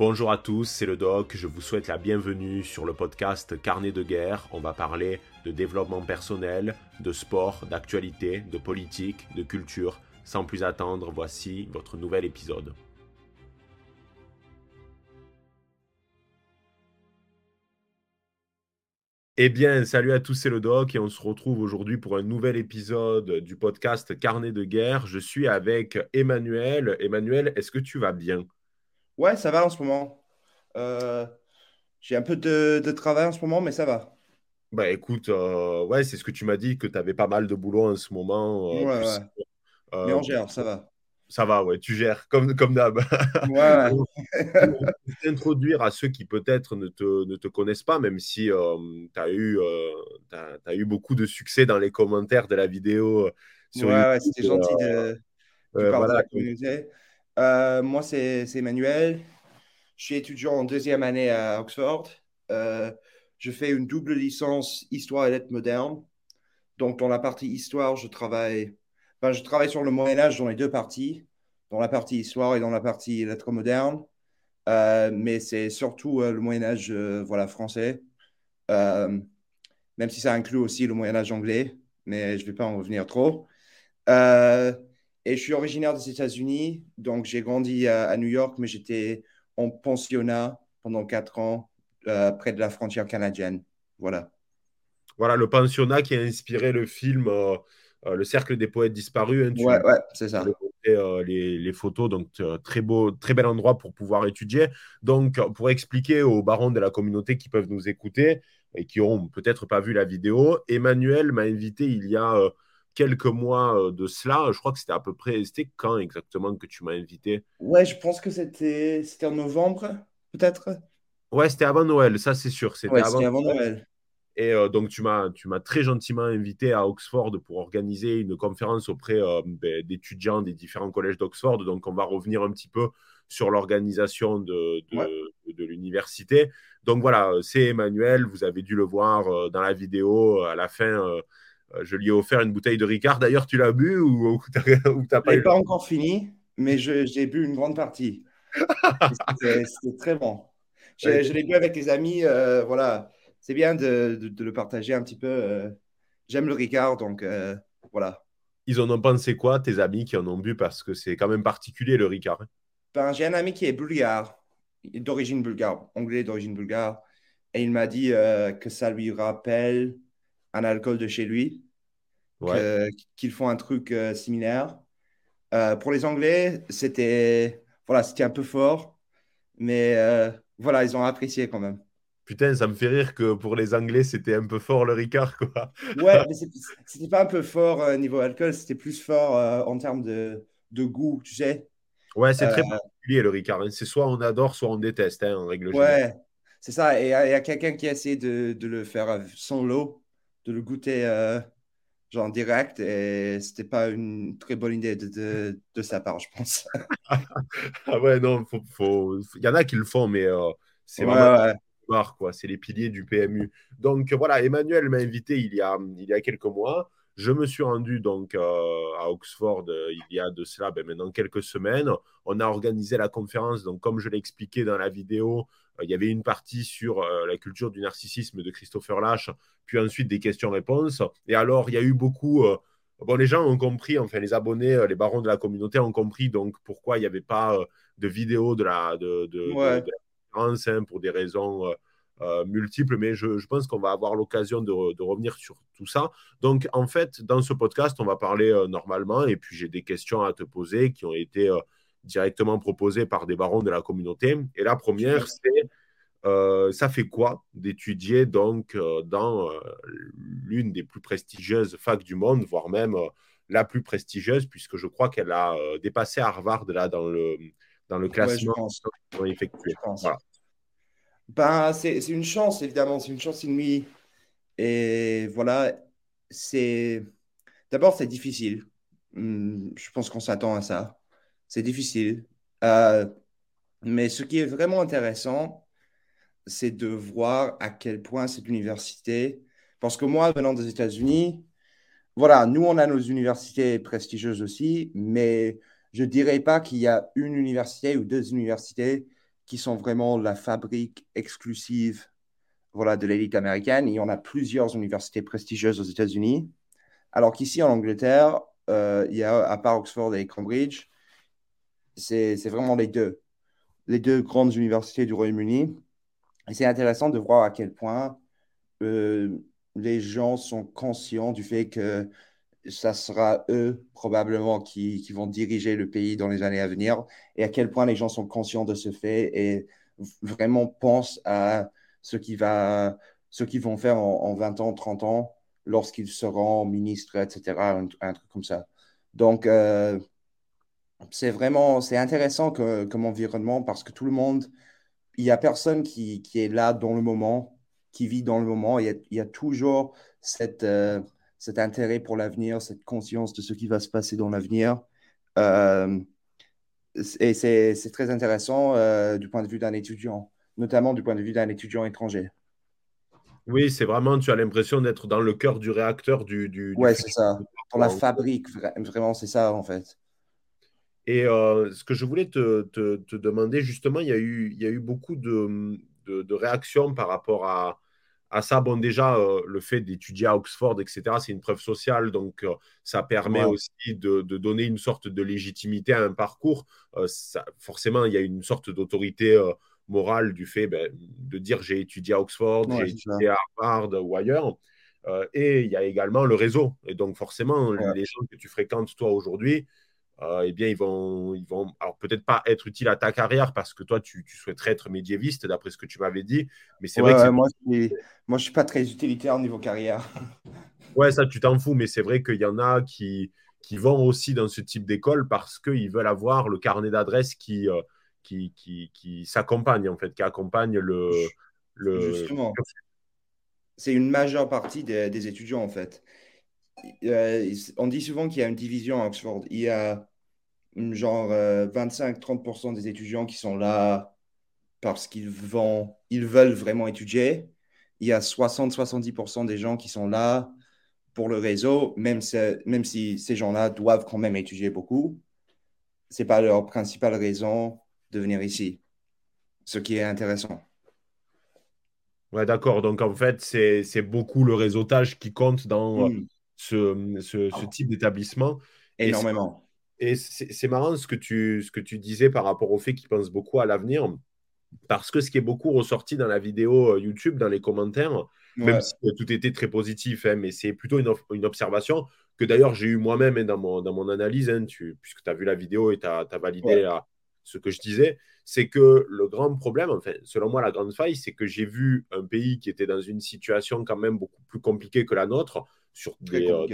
Bonjour à tous, c'est le doc, je vous souhaite la bienvenue sur le podcast Carnet de guerre. On va parler de développement personnel, de sport, d'actualité, de politique, de culture. Sans plus attendre, voici votre nouvel épisode. Eh bien, salut à tous, c'est le doc et on se retrouve aujourd'hui pour un nouvel épisode du podcast Carnet de guerre. Je suis avec Emmanuel. Emmanuel, est-ce que tu vas bien? Ouais, ça va en ce moment. Euh, j'ai un peu de, de travail en ce moment, mais ça va. Bah écoute, euh, ouais, c'est ce que tu m'as dit, que tu avais pas mal de boulot en ce moment. euh, Ouais, ouais. Mais on gère, ça va. ça va, ouais, tu gères comme, comme d'hab. Ouais, t'introduire à ceux qui peut-être ne te, ne te connaissent pas, même si tu as eu, beaucoup de succès dans les commentaires de la vidéo ouais, sur ouais, YouTube. c'était gentil de, part de voilà. la communauté. Euh, moi, c'est Emmanuel. Je suis étudiant en deuxième année à Oxford. Euh, je fais une double licence histoire et lettres modernes. Donc, dans la partie histoire, je travaille, enfin, je travaille sur le Moyen Âge dans les deux parties, dans la partie histoire et dans la partie lettres modernes. Euh, mais c'est surtout le Moyen Âge, euh, voilà, français. Même si ça inclut aussi le Moyen Âge anglais, mais je ne vais pas en revenir trop. Et je suis originaire des États-Unis, donc j'ai grandi à, à New York, mais j'étais en pensionnat pendant quatre ans euh, près de la frontière canadienne. Voilà. Voilà, le pensionnat qui a inspiré le film euh, euh, Le Cercle des poètes disparus. hein, tu Ouais, ouais, c'est ça. les, les photos, donc très beau, très bel endroit pour pouvoir étudier. Donc, pour expliquer aux barons de la communauté qui peuvent nous écouter et qui n'ont peut-être pas vu la vidéo, Emmanuel m'a invité il y a quelques mois de cela. Je crois que c'était à peu près, c'était quand exactement que tu m'as invité? Ouais, je pense que c'était c'était en novembre, peut-être. Ouais, c'était avant Noël, ça c'est sûr. C'était Ouais, avant c'était avant Noël. Et euh, donc, tu m'as, tu m'as très gentiment invité à Oxford pour organiser une conférence auprès euh, d'étudiants des différents collèges d'Oxford. Donc, on va revenir un petit peu sur l'organisation de, de, Ouais. de l'université. Donc, voilà, c'est Emmanuel. Vous avez dû le voir euh, dans la vidéo. À la fin, je lui ai offert une bouteille de Ricard. D'ailleurs, tu l'as bu ou, ou t'as, pas eu pas encore fini, mais j'ai bu une grande partie. C'était très bon. Je, je l'ai bu avec les amis. euh, voilà, c'est bien de, de- de le partager un petit peu. euh. J'aime le Ricard, donc euh, voilà. Ils en ont pensé quoi, tes amis qui en ont bu? Parce que c'est quand même particulier le Ricard. hein. Ben, j'ai un ami qui est bulgare, d'origine bulgare, anglais d'origine bulgare, et il m'a dit euh, que ça lui rappelle un alcool de chez lui, Ouais. qu'ils font un truc euh, similaire. Euh, pour les Anglais, c'était voilà, c'était un peu fort, mais euh, voilà, ils ont apprécié quand même. Putain, ça me fait rire que pour les Anglais, c'était un peu fort le Ricard, quoi. Ouais, mais c'était pas un peu fort euh, niveau alcool, c'était plus fort euh, en termes de, de goût, tu sais. Ouais, c'est Euh, très particulier le Ricard. hein. C'est soit on adore, soit on déteste, hein, en règle générale. ouais, c'est ça. Et il y a, quelqu'un qui a essayé de, de le faire sans l'eau, de le goûter euh, genre direct, et c'était pas une très bonne idée de, de, de sa part, je pense. Ah ouais, non, faut- il y en a qui le font, mais euh, c'est Ouais, vraiment ouais. marre, quoi. C'est les piliers du PMU. Donc voilà, Emmanuel m'a invité il y a, il y a quelques mois. Je me suis rendu donc euh, à Oxford euh, il y a de cela ben, maintenant quelques semaines. On a organisé la conférence. Donc, comme je l'ai expliqué dans la vidéo, euh, il y avait une partie sur la culture du narcissisme de Christopher Lash, puis ensuite des questions-réponses. Et alors, il y a eu beaucoup. bon, les gens ont compris, enfin, les abonnés, les barons de la communauté ont compris donc pourquoi il n'y avait pas de vidéo de la, de, de, de- Ouais. de la conférence hein, pour des raisons euh, multiples, mais je, je pense qu'on va avoir l'occasion de, re- de revenir sur tout ça. Donc, en fait, dans ce podcast, on va parler euh, normalement, et puis j'ai des questions à te poser qui ont été euh, directement proposées par des barons de la communauté. Et la première, c'est ça fait quoi d'étudier donc dans l'une des plus prestigieuses facs du monde, voire même la plus prestigieuse, puisque je crois qu'elle a dépassé Harvard là dans le, dans le Ouais, je classement pense. ont effectué. Je pense. Voilà. Ben, c'est une chance, évidemment, c'est une chance inouïe. Et voilà, c'est. D'abord, c'est difficile. Hum, Je pense qu'on s'attend à ça. C'est difficile. Euh, mais ce qui est vraiment intéressant, c'est de voir à quel point cette université. Parce que moi, venant des États-Unis, voilà, nous, on a nos universités prestigieuses aussi, mais je dirais pas qu'il y a une université ou deux universités qui sont vraiment la fabrique exclusive voilà, de l'élite américaine. Il y en a plusieurs universités prestigieuses aux États-Unis. Alors qu'ici, en Angleterre, euh, il y a, à part Oxford et Cambridge, c'est vraiment les deux, les deux grandes universités du Royaume-Uni. Et c'est intéressant de voir à quel point euh, les gens sont conscients du fait que ça sera eux probablement qui, qui, vont diriger le pays dans les années à venir et à quel point les gens sont conscients de ce fait et vraiment pensent à ce qu'ils vont faire en, 20 ans, 30 ans lorsqu'ils seront ministres, etc., un, truc comme ça. Donc, euh, c'est vraiment, c'est intéressant comme environnement parce que tout le monde, il n'y a personne qui, qui, est là dans le moment, qui vit dans le moment. Il y a, il y a toujours cette, euh, cet intérêt pour l'avenir, cette conscience de ce qui va se passer dans l'avenir. Euh, et c'est très intéressant euh, du point de vue d'un étudiant, notamment du point de vue d'un étudiant étranger. Oui, c'est vraiment, tu as l'impression d'être dans le cœur du réacteur du. du ouais, c'est ça. Dans la fabrique, vraiment, c'est ça, en fait. Et euh, ce que je voulais te, te, te, demander, justement, il y a eu, il y a eu beaucoup de, de, de réactions par rapport à, à ça, bon, déjà, euh, le fait d'étudier à Oxford, etc., c'est une preuve sociale, donc euh, ça permet aussi de, donner une sorte de légitimité à un parcours. Euh, ça, forcément, il y a une sorte d'autorité morale du fait ben, de dire j'ai étudié à Oxford, j'ai étudié à Harvard ou ailleurs. et il y a également le réseau. Et donc, forcément, les gens que tu fréquentes, toi, aujourd'hui, euh, eh bien, ils vont, ils vont alors peut-être pas être utiles à ta carrière parce que toi, tu, souhaiterais être médiéviste, d'après ce que tu m'avais dit. Mais c'est vrai que moi, je moi, je suis pas très utilitaire au niveau carrière. ouais, ça, tu t'en fous, mais c'est vrai qu'il y en a qui, qui vont aussi dans ce type d'école parce qu'ils veulent avoir le carnet d'adresses qui, euh, qui, qui, qui s'accompagne, en fait, qui accompagne le. le... Justement. C'est une majeure partie des, des étudiants, en fait. Euh, on dit souvent qu'il y a une division à Oxford. Il y a genre 25-30% euh, des étudiants qui sont là parce qu'ils vont, ils veulent vraiment étudier. Il y a 60-70% des gens qui sont là pour le réseau, même, même si ces gens-là doivent quand même étudier beaucoup. Ce n'est pas leur principale raison de venir ici, ce qui est intéressant. Ouais, d'accord. Donc, en fait, c'est beaucoup le réseautage qui compte dans hmm. ce, ce, ce, type d'établissement. Énormément. Et c'est marrant ce que, tu, ce que tu disais par rapport au fait qu'ils pensent beaucoup à l'avenir, parce que ce qui est beaucoup ressorti dans la vidéo euh, YouTube, dans les commentaires, même si euh, tout était très positif, hein, mais c'est plutôt une, une, observation que d'ailleurs j'ai eu moi-même hein, dans, mon, dans mon analyse, hein, tu, puisque tu as vu la vidéo et tu as, validé ce que je disais, c'est que le grand problème, enfin, selon moi, la grande faille, c'est que j'ai vu un pays qui était dans une situation quand même beaucoup plus compliquée que la nôtre sur des, euh,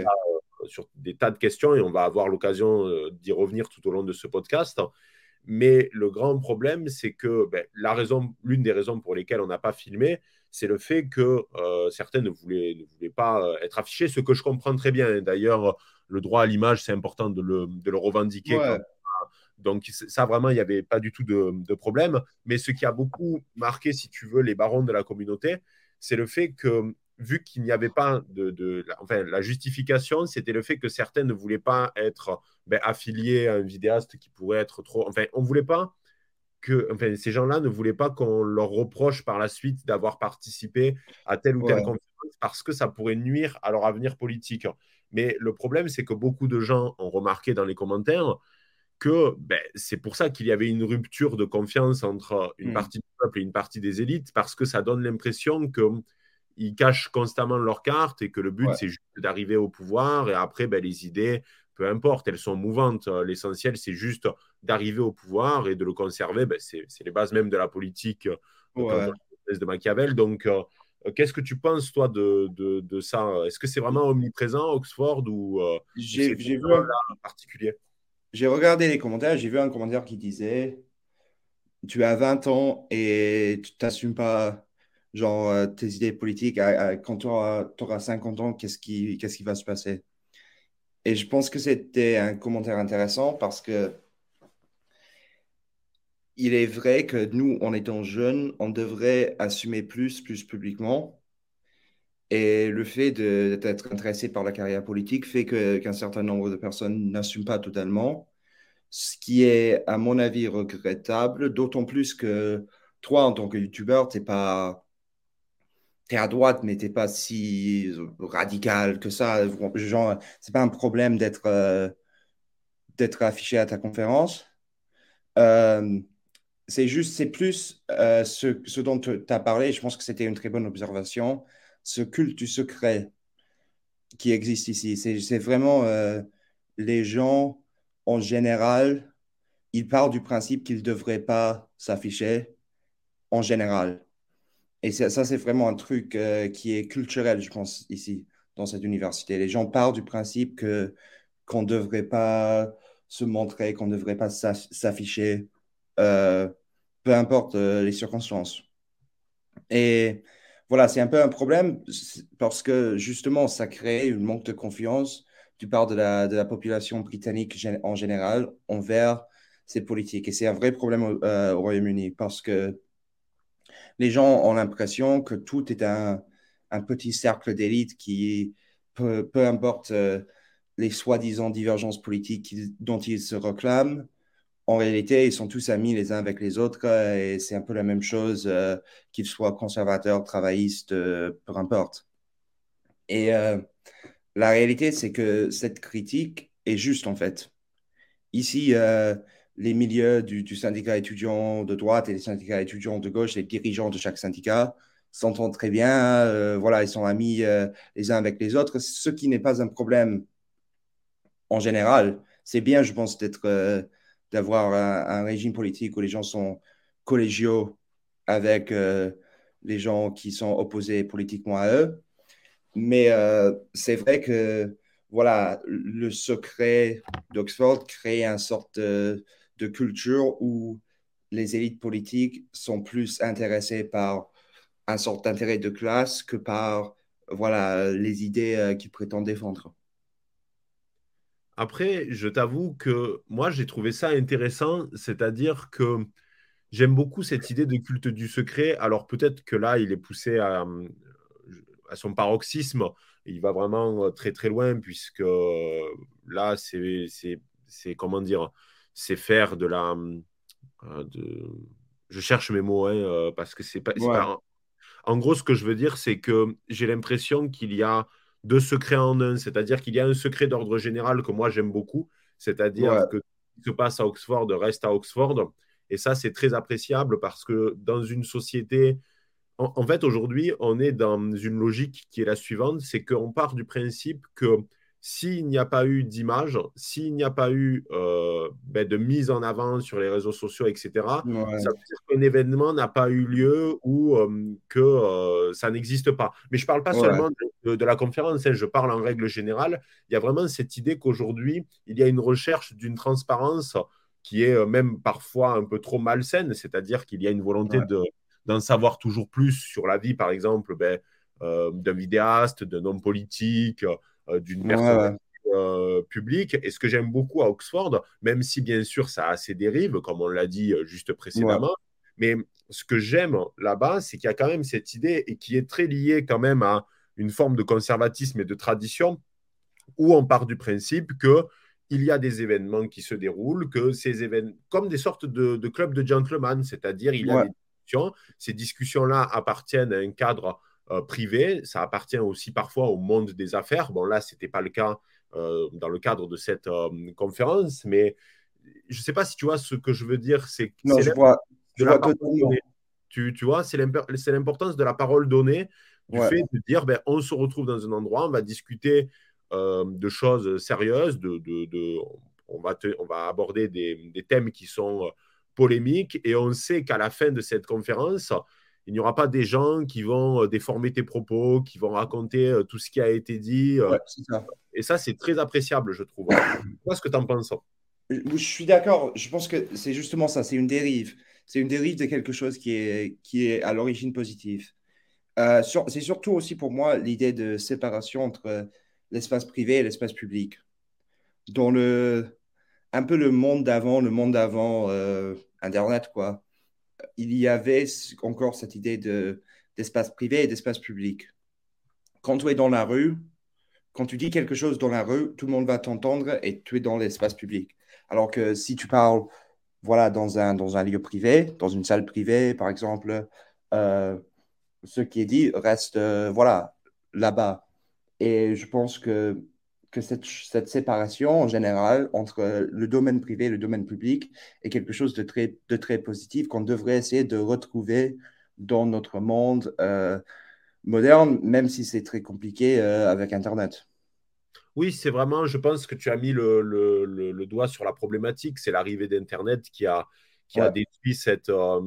sur des tas de questions et on va avoir l'occasion euh, d'y revenir tout au long de ce podcast. Mais le grand problème, c'est que ben, la raison, l'une des raisons pour lesquelles on n'a pas filmé, c'est le fait que euh, certains ne voulaient, ne voulaient pas euh, être affichés, ce que je comprends très bien. D'ailleurs, le droit à l'image, c'est important de le, de le revendiquer. Donc, ça, vraiment, il n'y avait pas du tout de, de, problème. Mais ce qui a beaucoup marqué, si tu veux, les barons de la communauté, c'est le fait que vu qu'il n'y avait pas de, enfin, la justification, c'était le fait que certains ne voulaient pas être ben, affiliés à un vidéaste qui pourrait être trop. Enfin, on voulait pas que, enfin, ces gens-là ne voulaient pas qu'on leur reproche par la suite d'avoir participé à telle ou telle conférence parce que ça pourrait nuire à leur avenir politique. Mais le problème, c'est que beaucoup de gens ont remarqué dans les commentaires que ben, c'est pour ça qu'il y avait une rupture de confiance entre une mmh. partie du peuple et une partie des élites, parce que ça donne l'impression que ils cachent constamment leurs cartes et que le but, c'est juste d'arriver au pouvoir. Et après, ben, les idées, peu importe, elles sont mouvantes. L'essentiel, c'est juste d'arriver au pouvoir et de le conserver. Ben, c'est les bases même de la politique euh, de Machiavel. Donc, euh, qu'est-ce que tu penses, toi, de, de, ça? Est-ce que c'est vraiment omniprésent, Oxford, ou euh, j'ai vu un particulier? J'ai regardé les commentaires, j'ai vu un commentaire qui disait Tu as 20 ans et tu t'assumes pas genre euh, tes idées politiques, quand tu auras, 50 ans, qu'est-ce qui, qu'est-ce qui va se passer? Et je pense que c'était un commentaire intéressant parce que il est vrai que nous, en étant jeunes, on devrait assumer plus, plus publiquement. Et le fait d'être intéressé par la carrière politique fait qu'un certain nombre de personnes n'assument pas totalement. ce qui est, à mon avis, regrettable, d'autant plus que toi, en tant que YouTuber, tu pas. Es à droite, mais tu pas si radical que ça. Genre, c'est pas un problème d'être euh, d'être affiché à ta conférence. Euh, c'est juste, c'est plus euh, ce, ce, dont tu as parlé. Je pense que c'était une très bonne observation. Ce culte du secret qui existe ici. C'est vraiment les gens en général, ils partent du principe qu'ils ne devraient pas s'afficher en général. Et ça, c'est vraiment un truc euh, qui est culturel, je pense, ici, dans cette université. Les gens partent du principe que qu'on ne devrait pas se montrer, qu'on ne devrait pas s'afficher, euh, peu importe euh, les circonstances. Et voilà, c'est un peu un problème parce que justement, ça crée une manque de confiance du part de la, population britannique en général envers ces politiques. Et c'est un vrai problème au Royaume-Uni parce que les gens ont l'impression que tout est un, petit cercle d'élite qui, peu, importe euh, les soi-disant divergences politiques dont ils se réclament, en réalité, ils sont tous amis les uns avec les autres et c'est un peu la même chose euh, qu'ils soient conservateurs, travaillistes, euh, peu importe. Et la réalité, c'est que cette critique est juste en fait. Ici, les milieux du, syndicat étudiant de droite et les syndicats étudiants de gauche, les dirigeants de chaque syndicat s'entendent très bien, euh, voilà, ils sont amis euh, les uns avec les autres, ce qui n'est pas un problème en général. C'est bien, je pense, d'être, euh, d'avoir un, régime politique où les gens sont collégiaux avec les gens qui sont opposés politiquement à eux. Mais c'est vrai que voilà, le secret d'Oxford crée une sorte de de culture où les élites politiques sont plus intéressées par un sort d'intérêt de classe que par voilà, les idées euh, qu'ils prétendent défendre. Après, je t'avoue que moi, j'ai trouvé ça intéressant, c'est-à-dire que j'aime beaucoup cette idée de culte du secret. Alors peut-être que là, il est poussé à, à son paroxysme, il va vraiment très très loin, puisque là, c'est, comment dire, c'est faire de la. Euh, de... Je cherche mes mots, hein, euh, parce que c'est pas, pas, En gros, ce que je veux dire, c'est que j'ai l'impression qu'il y a deux secrets en un, c'est-à-dire qu'il y a un secret d'ordre général que moi j'aime beaucoup, c'est-à-dire que ce qui se passe à Oxford reste à Oxford. Et ça, c'est très appréciable parce que dans une société, en fait, aujourd'hui, on est dans une logique qui est la suivante, c'est qu'on part du principe que s'il n'y a pas eu d'image, s'il n'y a pas eu euh, ben, de mise en avant sur les réseaux sociaux, etc., ça veut dire qu'un événement n'a pas eu lieu ou euh, que euh, ça n'existe pas. Mais je ne parle pas seulement de, la conférence, hein, je parle en règle générale. Il y a vraiment cette idée qu'aujourd'hui, il y a une recherche d'une transparence qui est même parfois un peu trop malsaine, c'est-à-dire qu'il y a une volonté d'en savoir toujours plus sur la vie, par exemple, ben, d'un vidéaste, d'un homme politique. Euh, d'une personne euh, publique. Et ce que j'aime beaucoup à Oxford, même si bien sûr ça a ses dérives, comme on l'a dit euh, juste précédemment, mais ce que j'aime là-bas, c'est qu'il y a quand même cette idée et qui est très liée quand même à une forme de conservatisme et de tradition, où on part du principe que il y a des événements qui se déroulent, que ces événements, comme des sortes de, de clubs de gentlemen, c'est-à-dire il y a des discussions, ces discussions-là appartiennent à un cadre euh, privé. Ça appartient aussi parfois au monde des affaires. Bon, là, ce n'était pas le cas euh, dans le cadre de cette euh, conférence, mais je ne sais pas si tu vois ce que je veux dire. C'est non, je vois, tu, tu, vois, c'est l'importance de la parole donnée, du fait de dire ben, on se retrouve dans un endroit, on va discuter de choses sérieuses, de, de, on, va on va aborder des, des, thèmes qui sont polémiques et on sait qu'à la fin de cette conférence, il n'y aura pas des gens qui vont euh, déformer tes propos, qui vont raconter euh, tout ce qui a été dit. Euh. Et ça, c'est très appréciable, je trouve. Qu'est-ce que tu en penses Je suis d'accord. Je pense que c'est justement ça. C'est une dérive. C'est une dérive de quelque chose qui est, qui est à l'origine positive. c'est surtout aussi pour moi l'idée de séparation entre l'espace privé et l'espace public. Dans le, un peu le monde d'avant, le monde d'avant Internet, quoi il y avait encore cette idée d'espace privé et d'espace public. Quand tu es dans la rue, quand tu dis quelque chose dans la rue, tout le monde va t'entendre et tu es dans l'espace public. Alors que si tu parles voilà, dans, un, dans un lieu privé, dans une salle privée, par exemple, euh, ce qui est dit reste euh, voilà, là-bas. Et je pense que, que cette, cette, séparation en général entre le domaine privé et le domaine public est quelque chose de très, de très positif qu'on devrait essayer de retrouver dans notre monde euh, moderne, même si c'est très compliqué avec Internet. Oui, c'est vraiment, je pense que tu as mis le, le, le, doigt sur la problématique. C'est l'arrivée d'Internet qui a, qui a détruit cette. Euh,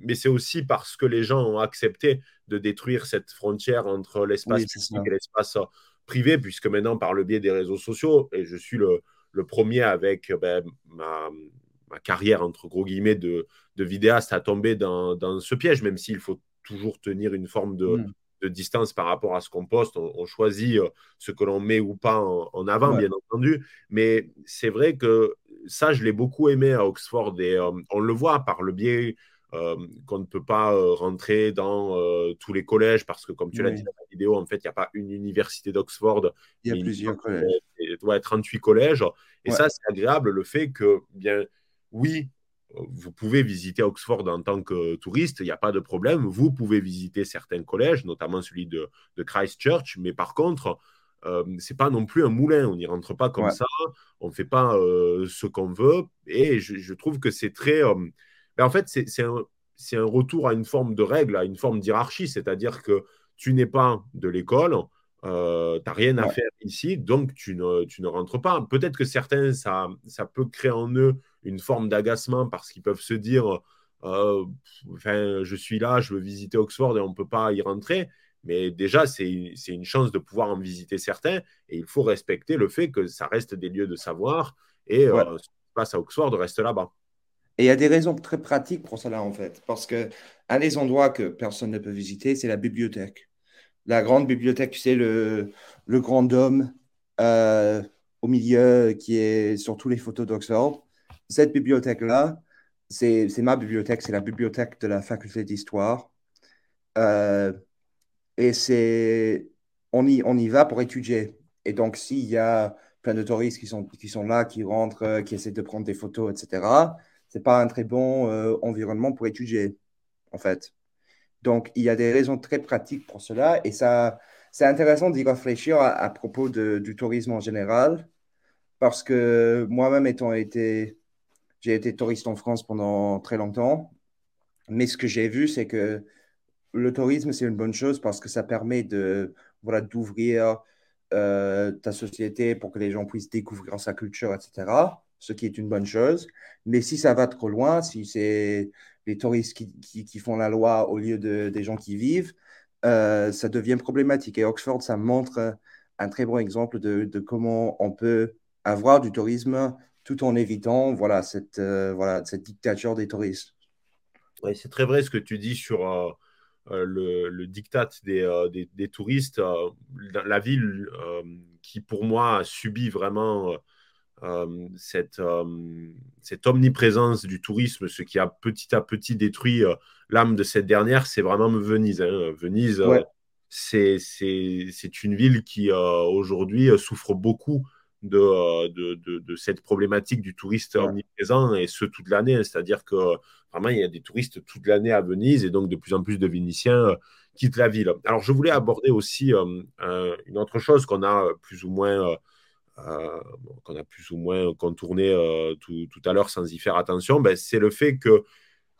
mais c'est aussi parce que les gens ont accepté de détruire cette frontière entre l'espace public et l'espace euh, privé, puisque maintenant, par le biais des réseaux sociaux, et je suis le, le premier avec ben, ma, ma, carrière, entre gros guillemets, de, de vidéaste à tomber dans, dans ce piège, même s'il faut toujours tenir une forme de, mm de distance par rapport à ce qu'on poste. On, choisit euh, ce que l'on met ou pas en, avant, bien entendu. Mais c'est vrai que ça, je l'ai beaucoup aimé à Oxford et euh, on le voit par le biais euh, qu'on ne peut pas rentrer dans tous les collèges parce que, comme tu l'as dit dans la vidéo, en fait, il n'y a pas une université d'Oxford. Il y a plusieurs collèges. Il doit être 38 collèges. Et ça, c'est agréable le fait que, bien, oui, vous pouvez visiter Oxford en tant que touriste, il n'y a pas de problème. Vous pouvez visiter certains collèges, notamment celui de, Christchurch, mais par contre, euh, ce n'est pas non plus un moulin. On n'y rentre pas comme ça, on ne fait pas euh, ce qu'on veut. Et je, trouve que c'est très. Euh, en fait, c'est un, un, retour à une forme de règle, à une forme d'hierarchie, c'est-à-dire que tu n'es pas de l'école. Euh, tu n'as rien à faire ici, donc tu ne, tu ne rentres pas. Peut-être que certains, ça, ça peut créer en eux une forme d'agacement parce qu'ils peuvent se dire euh, enfin, je suis là, je veux visiter Oxford et on ne peut pas y rentrer. Mais déjà, c'est une chance de pouvoir en visiter certains et il faut respecter le fait que ça reste des lieux de savoir et euh, ce qui se passe à Oxford reste là-bas. Et il y a des raisons très pratiques pour cela, en fait. Parce que un des endroits que personne ne peut visiter, c'est la bibliothèque. La grande bibliothèque, sais, le, le grand dôme euh, au milieu qui est sur toutes les photos d'Oxford cette bibliothèque-là, c'est ma bibliothèque, c'est la bibliothèque de la faculté d'histoire. Euh, et c'est on y, va pour étudier. Et donc, s'il y a plein de touristes qui sont, là, qui rentrent, qui essaient de prendre des photos, etc., c'est pas un très bon euh, environnement pour étudier, en fait. Donc, il y a des raisons très pratiques pour cela. Et ça, c'est intéressant d'y réfléchir à, propos du tourisme en général. Parce que moi-même, étant été j'ai été touriste en France pendant très longtemps. Mais ce que j'ai vu, c'est que le tourisme, c'est une bonne chose parce que ça permet de voilà d'ouvrir euh, ta société pour que les gens puissent découvrir sa culture, etc. Ce qui est une bonne chose. Mais si ça va trop loin, si c'est les touristes qui, qui, font la loi au lieu de, des gens qui vivent, euh, ça devient problématique. Et Oxford, ça montre un très bon exemple de, de comment on peut avoir du tourisme tout en évitant voilà, cette, euh, voilà, cette dictature des touristes. Oui, c'est très vrai ce que tu dis sur euh, le, le, diktat des, des, des touristes. la ville qui, pour moi, a subi vraiment cette, cette omniprésence du tourisme, ce qui a petit à petit détruit l'âme de cette dernière, c'est vraiment Venise. Hein. Venise, c'est une ville qui, aujourd'hui, souffre beaucoup euh, de, de, de, cette problématique du touriste omniprésent et ce toute l'année. Hein. C'est-à-dire que vraiment, il y a des touristes toute l'année à Venise et donc de plus en plus de Vénitiens euh, quittent la ville. Alors, je voulais aborder aussi euh, une autre chose qu'on a plus ou moins. Qu'on a plus ou moins contourné tout, tout, à l'heure sans y faire attention, ben, c'est le fait que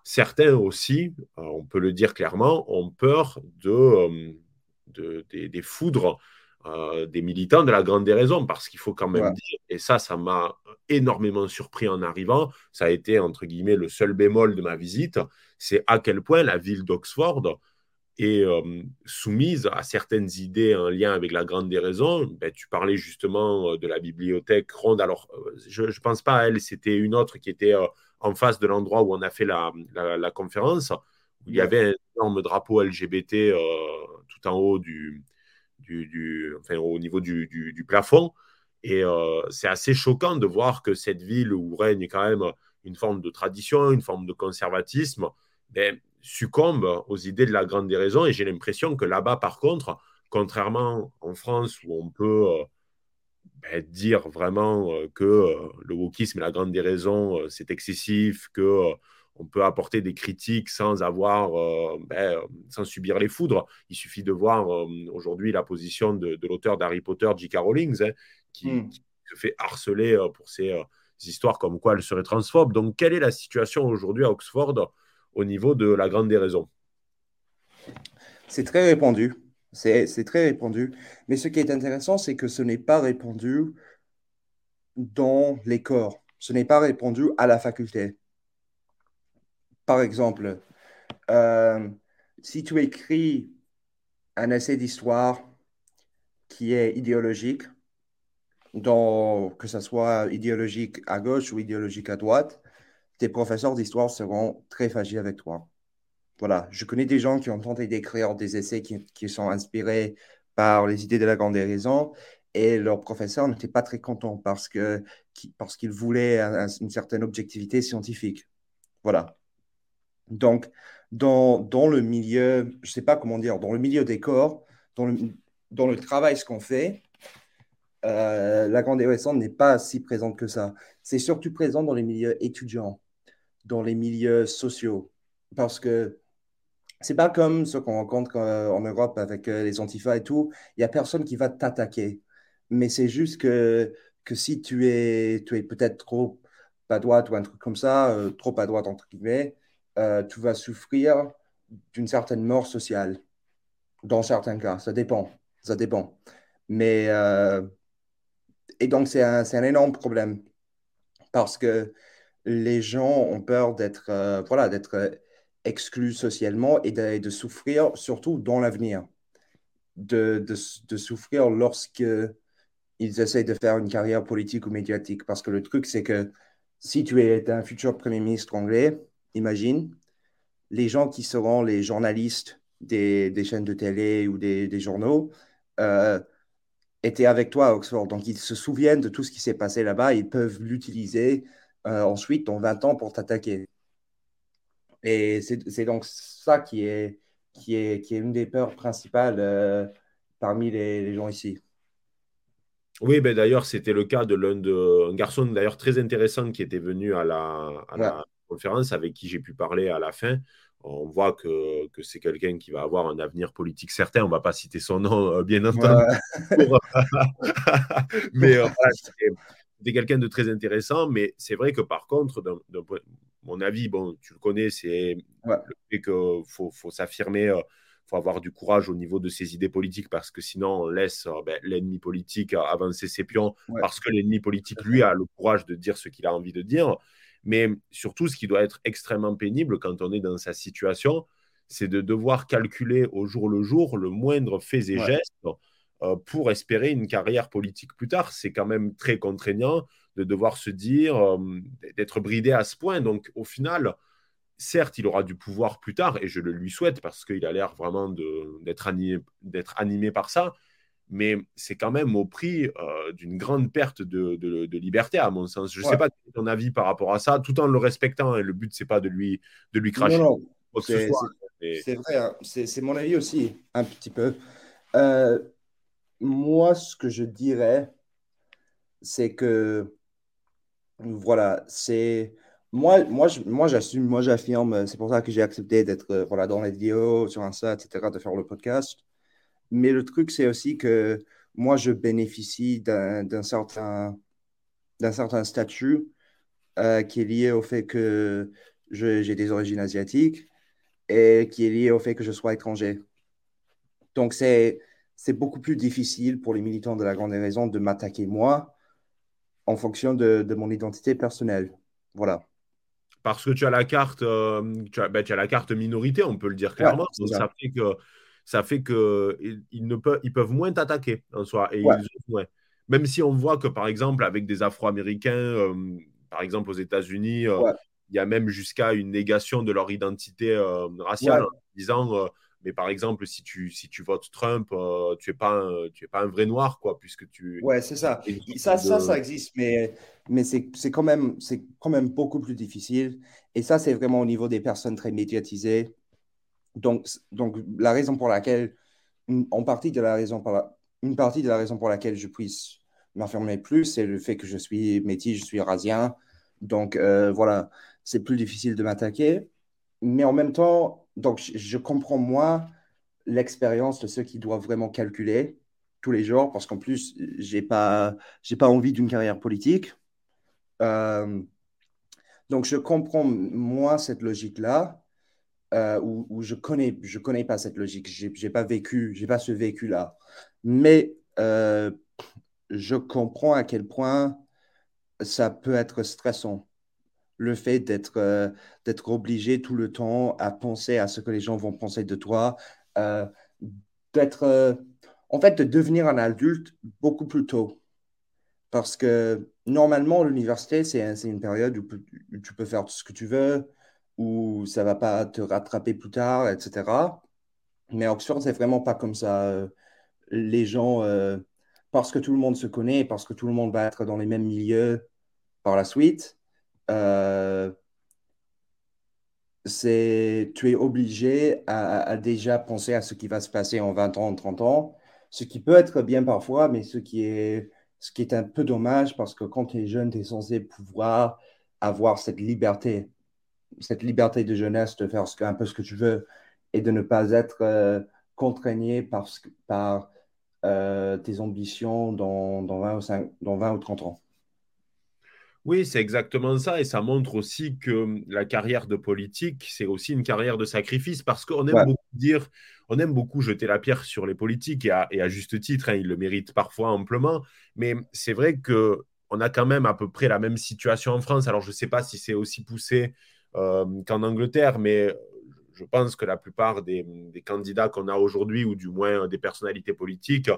certains aussi, on peut le dire clairement, ont peur de, de des, des, foudres euh, des militants de la grande déraison, parce qu'il faut quand même dire, et ça, ça m'a énormément surpris en arrivant, ça a été, entre guillemets, le seul bémol de ma visite, c'est à quel point la ville d'Oxford euh, soumise à certaines idées en lien avec la grande déraison. Ben, tu parlais justement de la bibliothèque ronde, alors je ne pense pas à elle, c'était une autre qui était en face de l'endroit où on a fait la, la, conférence, où il y avait un énorme drapeau LGBT tout en haut du, du, enfin, au niveau du, du, plafond. Et c'est assez choquant de voir que cette ville où règne quand même une forme de tradition, une forme de conservatisme, ben, succombe aux idées de la grande déraison. Et j'ai l'impression que là-bas, par contre, contrairement en France où on peut, euh, ben, dire vraiment que le wokisme est la grande déraison, c'est excessif, que on peut apporter des critiques sans avoir, euh, ben, sans subir les foudres. Il suffit de voir euh, aujourd'hui la position de, l'auteur d'Harry Potter, J.K. Rowling, hein, hmm. qui, se fait harceler euh, pour ces histoires comme quoi elle serait transphobe. Donc, quelle est la situation aujourd'hui à Oxford au niveau de la grande déraison C'est très répandu. C'est très répandu. Mais ce qui est intéressant, c'est que ce n'est pas répandu dans les corps. Ce n'est pas répandu à la faculté par exemple, euh, si tu écris un essai d'histoire qui est idéologique, que ce soit idéologique à gauche ou idéologique à droite, tes professeurs d'histoire seront très fragiles avec toi. Voilà, je connais des gens qui ont tenté d'écrire des essais qui, sont inspirés par les idées de la grande déraison et leurs professeurs n'étaient pas très contents parce qu'ils parce qu'ils voulaient une certaine objectivité scientifique. Voilà. Donc, dans, dans le milieu, je sais pas comment dire, dans le milieu des corps, dans le, dans le travail, ce qu'on fait, euh, la grande adolescente n'est pas si présente que ça. C'est surtout présent dans les milieux étudiants, dans les milieux sociaux, parce que c'est pas comme ce qu'on rencontre euh, en Europe avec euh, les antifas et tout. Il y a personne qui va t'attaquer, mais c'est juste que que si tu es tu es peut-être trop à droite ou un truc comme ça, trop à droite entre guillemets, euh, tu vas souffrir d'une certaine mort sociale. Dans certains cas, ça dépend. Ça dépend. Mais, euh, et donc, c'est un, un, énorme problème parce que les gens ont peur d'être euh, voilà, d'être exclus socialement et de, souffrir, surtout dans l'avenir. De, de, souffrir lorsque ils essayent de faire une carrière politique ou médiatique. Parce que le truc, c'est que si tu es un futur Premier ministre anglais, imagine, les gens qui seront les journalistes des, chaînes de télé ou des, journaux euh, étaient avec toi à Oxford. Donc, ils se souviennent de tout ce qui s'est passé là-bas. Ils peuvent l'utiliser euh, ensuite dans 20 ans pour t'attaquer. Et c'est donc ça qui est, qui, est, qui est une des peurs principales euh, parmi les, gens ici. Oui, ben d'ailleurs, c'était le cas de l'un de un garçon d'ailleurs très intéressant qui était venu à la, la conférence avec qui j'ai pu parler à la fin, on voit que, que c'est quelqu'un qui va avoir un avenir politique certain. On ne va pas citer son nom, euh, bien entendu. mais euh, c'est quelqu'un de très intéressant. Mais c'est vrai que par contre, mon avis, bon, tu le connais, c'est le fait qu'il faut, faut s'affirmer. il euh, faut avoir du courage au niveau de ses idées politiques parce que sinon on laisse ben, l'ennemi politique avancer ses pions parce que l'ennemi politique lui a le courage de dire ce qu'il a envie de dire mais surtout, ce qui doit être extrêmement pénible quand on est dans sa situation, c'est de devoir calculer au jour le jour le moindre fait et geste euh, pour espérer une carrière politique plus tard. C'est quand même très contraignant de devoir se dire, euh, d'être bridé à ce point. Donc, au final, certes, il aura du pouvoir plus tard, et je le lui souhaite parce qu'il a l'air vraiment d'être animé, animé par ça mais c'est quand même au prix euh, d'une grande perte de, liberté, à mon sens. Je ne sais pas ton avis par rapport à ça, tout en le respectant. Et le but, c'est pas de lui, de lui cracher. Non, non. C'est vrai, hein. c'est mon avis aussi, un petit peu. Euh, moi, ce que je dirais, c'est que, voilà, c'est. Moi, moi, moi j'assume, moi, j'affirme, c'est pour ça que j'ai accepté d'être euh, voilà, dans les vidéos, sur Insta, etc., de faire le podcast mais le truc, c'est aussi que moi, je bénéficie d'un certain, certain statut euh, qui est lié au fait que j'ai des origines asiatiques et qui est lié au fait que je sois étranger. Donc, c'est beaucoup plus difficile pour les militants de la Grande Raison de m'attaquer moi en fonction de, mon identité personnelle. Voilà. Parce que tu as la carte, euh, tu, as, ben, tu, as, la carte minorité, on peut le dire clairement. ça. ça fait que ça fait qu'ils ne peuvent, ils peuvent moins t'attaquer en soi. Et Même si on voit que, par exemple, avec des Afro-Américains, euh, par exemple aux États-Unis, euh, il y a même jusqu'à une négation de leur identité raciale en disant mais par exemple, si tu, si tu votes Trump, tu n'es pas, un, tu es pas un vrai noir, quoi, puisque tu. Ouais, c'est ça. Ça, ça, ça existe, mais, mais c'est quand, même, quand même beaucoup plus difficile. Et ça, c'est vraiment au niveau des personnes très médiatisées. Donc, donc, la raison pour laquelle, en partie de la raison pour une partie de la raison pour laquelle je puisse m'affirmer plus, c'est le fait que je suis métis, je suis rasien. Donc euh, voilà, c'est plus difficile de m'attaquer. Mais en même temps, donc je, comprends moi l'expérience de ceux qui doivent vraiment calculer tous les jours, parce qu'en plus, j'ai pas, pas envie d'une carrière politique. Euh, donc je comprends moi cette logique-là, euh, où, je connais, je connais pas cette logique. J'ai, j'ai pas vécu, j'ai pas ce vécu-là. Mais euh, je comprends à quel point ça peut être stressant. Le fait d'être euh, d'être obligé tout le temps à penser à ce que les gens vont penser de toi, euh, d'être, en fait, de devenir un adulte beaucoup plus tôt. Parce que normalement, l'université, c'est une période où, tu peux faire tout ce que tu veux, où ça va pas te rattraper plus tard, etc. Mais Oxford, c'est vraiment pas comme ça. Les gens, parce que tout le monde se connaît, parce que tout le monde va être dans les mêmes milieux par la suite, euh, c'est, tu es obligé à, déjà penser à ce qui va se passer en 20 ans, 30 ans, ce qui peut être bien parfois, mais ce qui est, ce qui est un peu dommage parce que quand tu es jeune, tu es censé pouvoir avoir cette liberté, cette liberté de jeunesse de faire un peu ce que tu veux et de ne pas être euh, contraigné par, par euh, tes ambitions dans, dans, 20 ou dans 20 ou 30 ans. Oui, c'est exactement ça. Et ça montre aussi que hum, la carrière de politique, c'est aussi une carrière de sacrifice parce qu'on aime beaucoup dire, on aime beaucoup jeter la pierre sur les politiques et à, juste titre, hein, ils le méritent parfois amplement. Mais c'est vrai que on a quand même à peu près la même situation en France. Alors, je ne sais pas si c'est aussi poussé euh, qu'en Angleterre, mais je pense que la plupart des, candidats qu'on a aujourd'hui, ou du moins des personnalités politiques,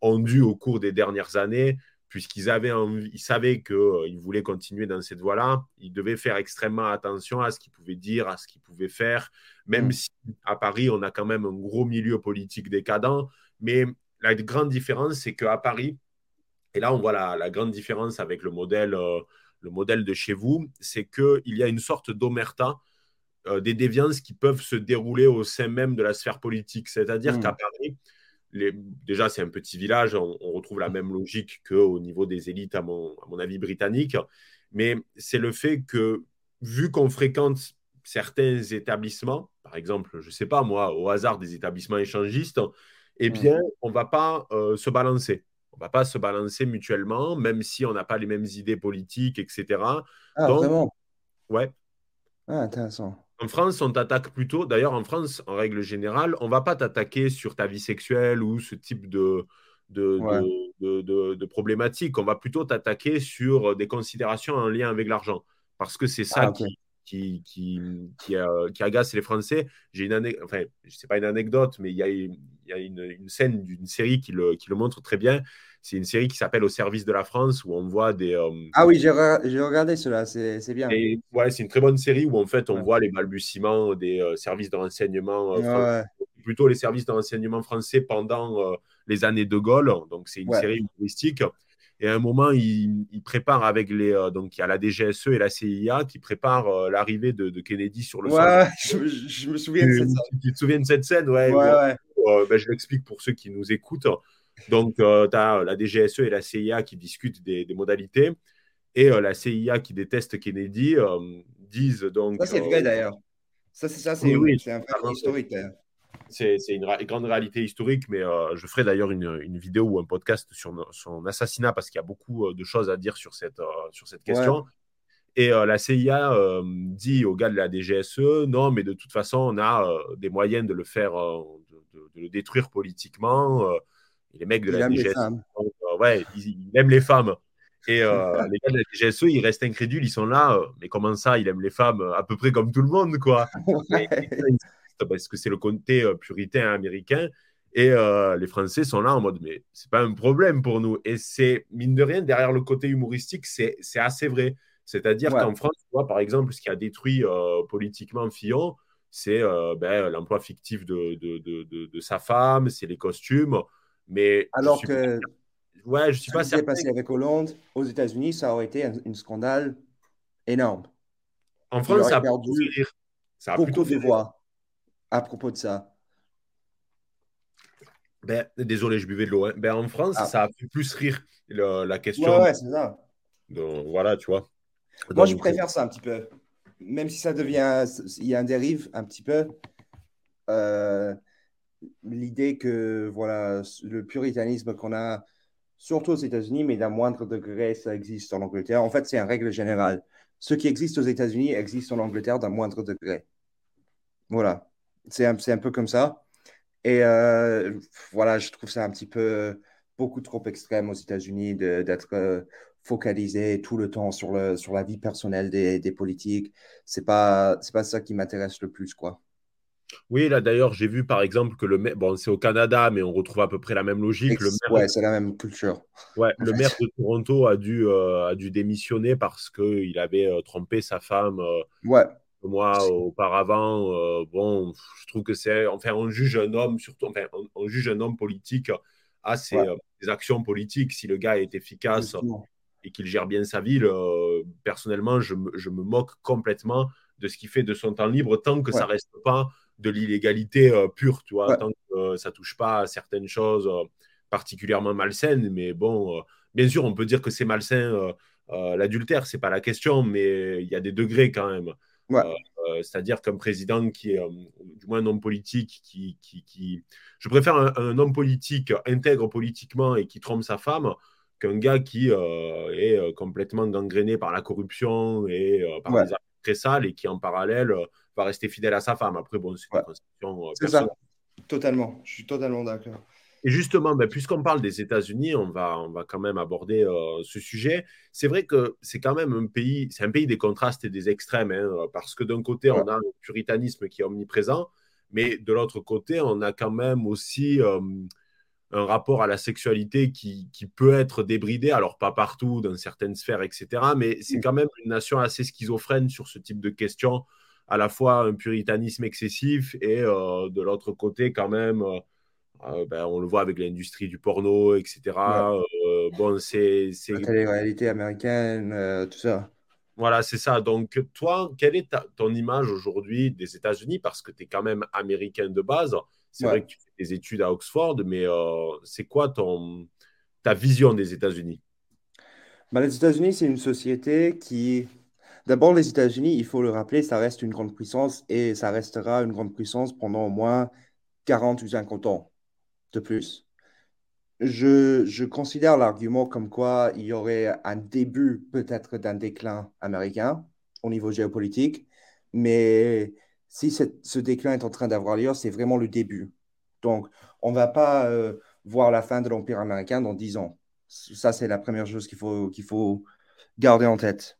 ont dû au cours des dernières années, puisqu'ils avaient ils savaient qu'ils euh, voulaient continuer dans cette voie-là, ils devaient faire extrêmement attention à ce qu'ils pouvaient dire, à ce qu'ils pouvaient faire, même mm. si à Paris, on a quand même un gros milieu politique décadent. Mais la grande différence, c'est qu'à Paris, et là on voit la, grande différence avec le modèle, euh, le modèle de chez vous, c'est qu'il y a une sorte d'omerta euh, des déviances qui peuvent se dérouler au sein même de la sphère politique. C'est-à-dire hmm. qu'à Paris, déjà, c'est un petit village, on, retrouve la même logique qu'au niveau des élites, à mon, avis, britanniques. Mais c'est le fait que, vu qu'on fréquente certains établissements, par exemple, je ne sais pas moi, au hasard des établissements échangistes, eh hmm. bien, on ne va pas euh, se balancer. On ne va pas se balancer mutuellement, même si on n'a pas les mêmes idées politiques, etc. Ah, vraiment? Ouais. Ah, intéressant. En France, on t'attaque plutôt. D'ailleurs, en France, en règle générale, on ne va pas t'attaquer sur ta vie sexuelle ou ce type de, de, de, problématiques. On va plutôt t'attaquer sur des considérations en lien avec l'argent. Parce que c'est ça ah, qui, qui, qui, euh, qui, agace les Français. J'ai une anecdote, enfin, c'est pas une anecdote, mais il y a, il y a une, une, scène d'une série qui le, qui le montre très bien. C'est une série qui s'appelle Au service de la France où on voit des. Euh, ah oui, j'ai regardé cela, c'est bien. Et, ouais, c'est une très bonne série où en fait on voit les balbutiements des euh, services de renseignement, euh, plutôt les services de renseignement français pendant les années de Gaulle. Donc c'est une série humoristique. Et à un moment, il, prépare avec les. donc, il y a la DGSE et la CIA qui préparent l'arrivée de, Kennedy sur le ouais, sol. Je, je, me souviens de cette scène. Tu te souviens de cette scène? Ouais, ouais, ben, je l'explique pour ceux qui nous écoutent. Donc, euh, tu as la DGSE et la CIA qui discutent des, modalités. Et euh, la CIA qui déteste Kennedy euh, disent donc. Ça, c'est vrai d'ailleurs. Ça, c'est ça, c'est oui, un fait historique C'est une grande réalité historique, mais je ferai d'ailleurs une, vidéo ou un podcast sur son assassinat parce qu'il y a beaucoup de choses à dire sur cette, sur cette question. Et la CIA dit aux gars de la DGSE non, mais de toute façon, on a des moyens de le faire, de, le détruire politiquement les mecs de la DGSE, euh, ouais, ils, aiment les femmes. Et euh, les gars de la DGSE, ils restent incrédules, ils sont là. Euh, mais comment ça, il aime les femmes à peu près comme tout le monde, quoi Parce que c'est le côté puritain américain. Et les Français sont là en mode, mais c'est pas un problème pour nous. Et c'est, mine de rien, derrière le côté humoristique, c'est assez vrai. C'est-à-dire qu'en France, tu vois, par exemple, ce qui a détruit politiquement Fillon, c'est ben, l'emploi fictif de, de, de, de, sa femme, c'est les costumes. Mais Alors que. Ouais, je suis pas certain. passé avec Hollande aux États-Unis, ça aurait été un, scandale énorme. En France, ça a perdu ça a beaucoup de voix à propos de ça. Ben, désolé, je buvais de l'eau. Hein. Ben, en France, Ah. ça a fait plus rire la question. Ouais, ouais, c'est ça. Donc, voilà, tu vois. Moi, je préfère ça un petit peu. Même si ça devient, il y a un dérive un petit peu. Euh, L'idée que voilà, le puritanisme qu'on a, surtout aux États-Unis, mais d'un moindre degré, ça existe en Angleterre. En fait, c'est une règle générale. Ce qui existe aux États-Unis existe en Angleterre d'un moindre degré. Voilà. C'est un, un peu comme ça. Et euh, voilà, je trouve ça un petit peu beaucoup trop extrême aux États-Unis d'être euh, focalisé tout le temps sur, le, sur la vie personnelle des, des politiques. C'est pas, pas ça qui m'intéresse le plus, quoi. Oui, là d'ailleurs, j'ai vu par exemple que le maire, bon, c'est au Canada, mais on retrouve à peu près la même logique. Le Ex- maire, Ouais, c'est la même culture. ouais, le fait. maire de Toronto a dû, euh, a dû démissionner parce qu'il avait euh, trompé sa femme euh, Ouais, mois auparavant. Bon, je trouve que c'est. Enfin, on juge un homme, surtout, enfin, on, on juge un homme politique à ses, Ouais. ses actions politiques. Si le gars est efficace et qu'il gère bien sa ville, personnellement, je me, je me moque complètement de ce qu'il fait de son temps libre tant que Ouais. ça reste pas de l'illégalité euh, pure, tu vois, Ouais. tant que euh, ça touche pas à certaines choses euh, particulièrement malsaines. Mais bon, euh, bien sûr, on peut dire que c'est malsain. L'adultère, c'est pas la question, mais il y a des degrés quand même. Ouais. C'est-à-dire qu'un président qui est, du moins un homme politique, qui, qui, qui... je préfère un, un homme politique intègre politiquement et qui trompe sa femme qu'un gars qui euh, est complètement gangréné par la corruption et euh, par Ouais. des affaires très sales et qui en parallèle rester fidèle à sa femme. Après, bon, c'est Ouais. une conception euh, C'est personnelle. ça. Totalement. Je suis totalement d'accord. Et justement, ben, puisqu'on parle des États-Unis, on va, on va quand même aborder euh, ce sujet. C'est vrai que c'est quand même un pays, c'est un pays des contrastes et des extrêmes, hein, parce que d'un côté, Ouais. on a le puritanisme qui est omniprésent, mais de l'autre côté, on a quand même aussi euh, un rapport à la sexualité qui, qui peut être débridé, alors pas partout, dans certaines sphères, etc., mais c'est Mm. quand même une nation assez schizophrène sur ce type de questions, à la fois un puritanisme excessif et euh, de l'autre côté, quand même. euh, euh, ben, on le voit avec l'industrie du porno, etc. Euh, bon, c'est, La télé-réalité américaine, tout ça. voilà, c'est ça. Donc, toi, quelle est ta- ton image aujourd'hui des États-Unis? Parce que tu es quand même américain de base. C'est Ouais. vrai que tu fais des études à Oxford, mais c'est quoi ton, ta vision des États-Unis? Bah, les États-Unis, c'est une société qui... D'abord, les États-Unis, il faut le rappeler, ça reste une grande puissance et ça restera une grande puissance pendant au moins 40 ou 50 ans de plus. Je, je considère l'argument comme quoi il y aurait un début peut-être d'un déclin américain au niveau géopolitique, mais si ce déclin est en train d'avoir lieu, c'est vraiment le début. Donc, on ne va pas euh, voir la fin de l'Empire américain dans 10 ans. Ça, c'est la première chose qu'il faut, qu'il faut garder en tête.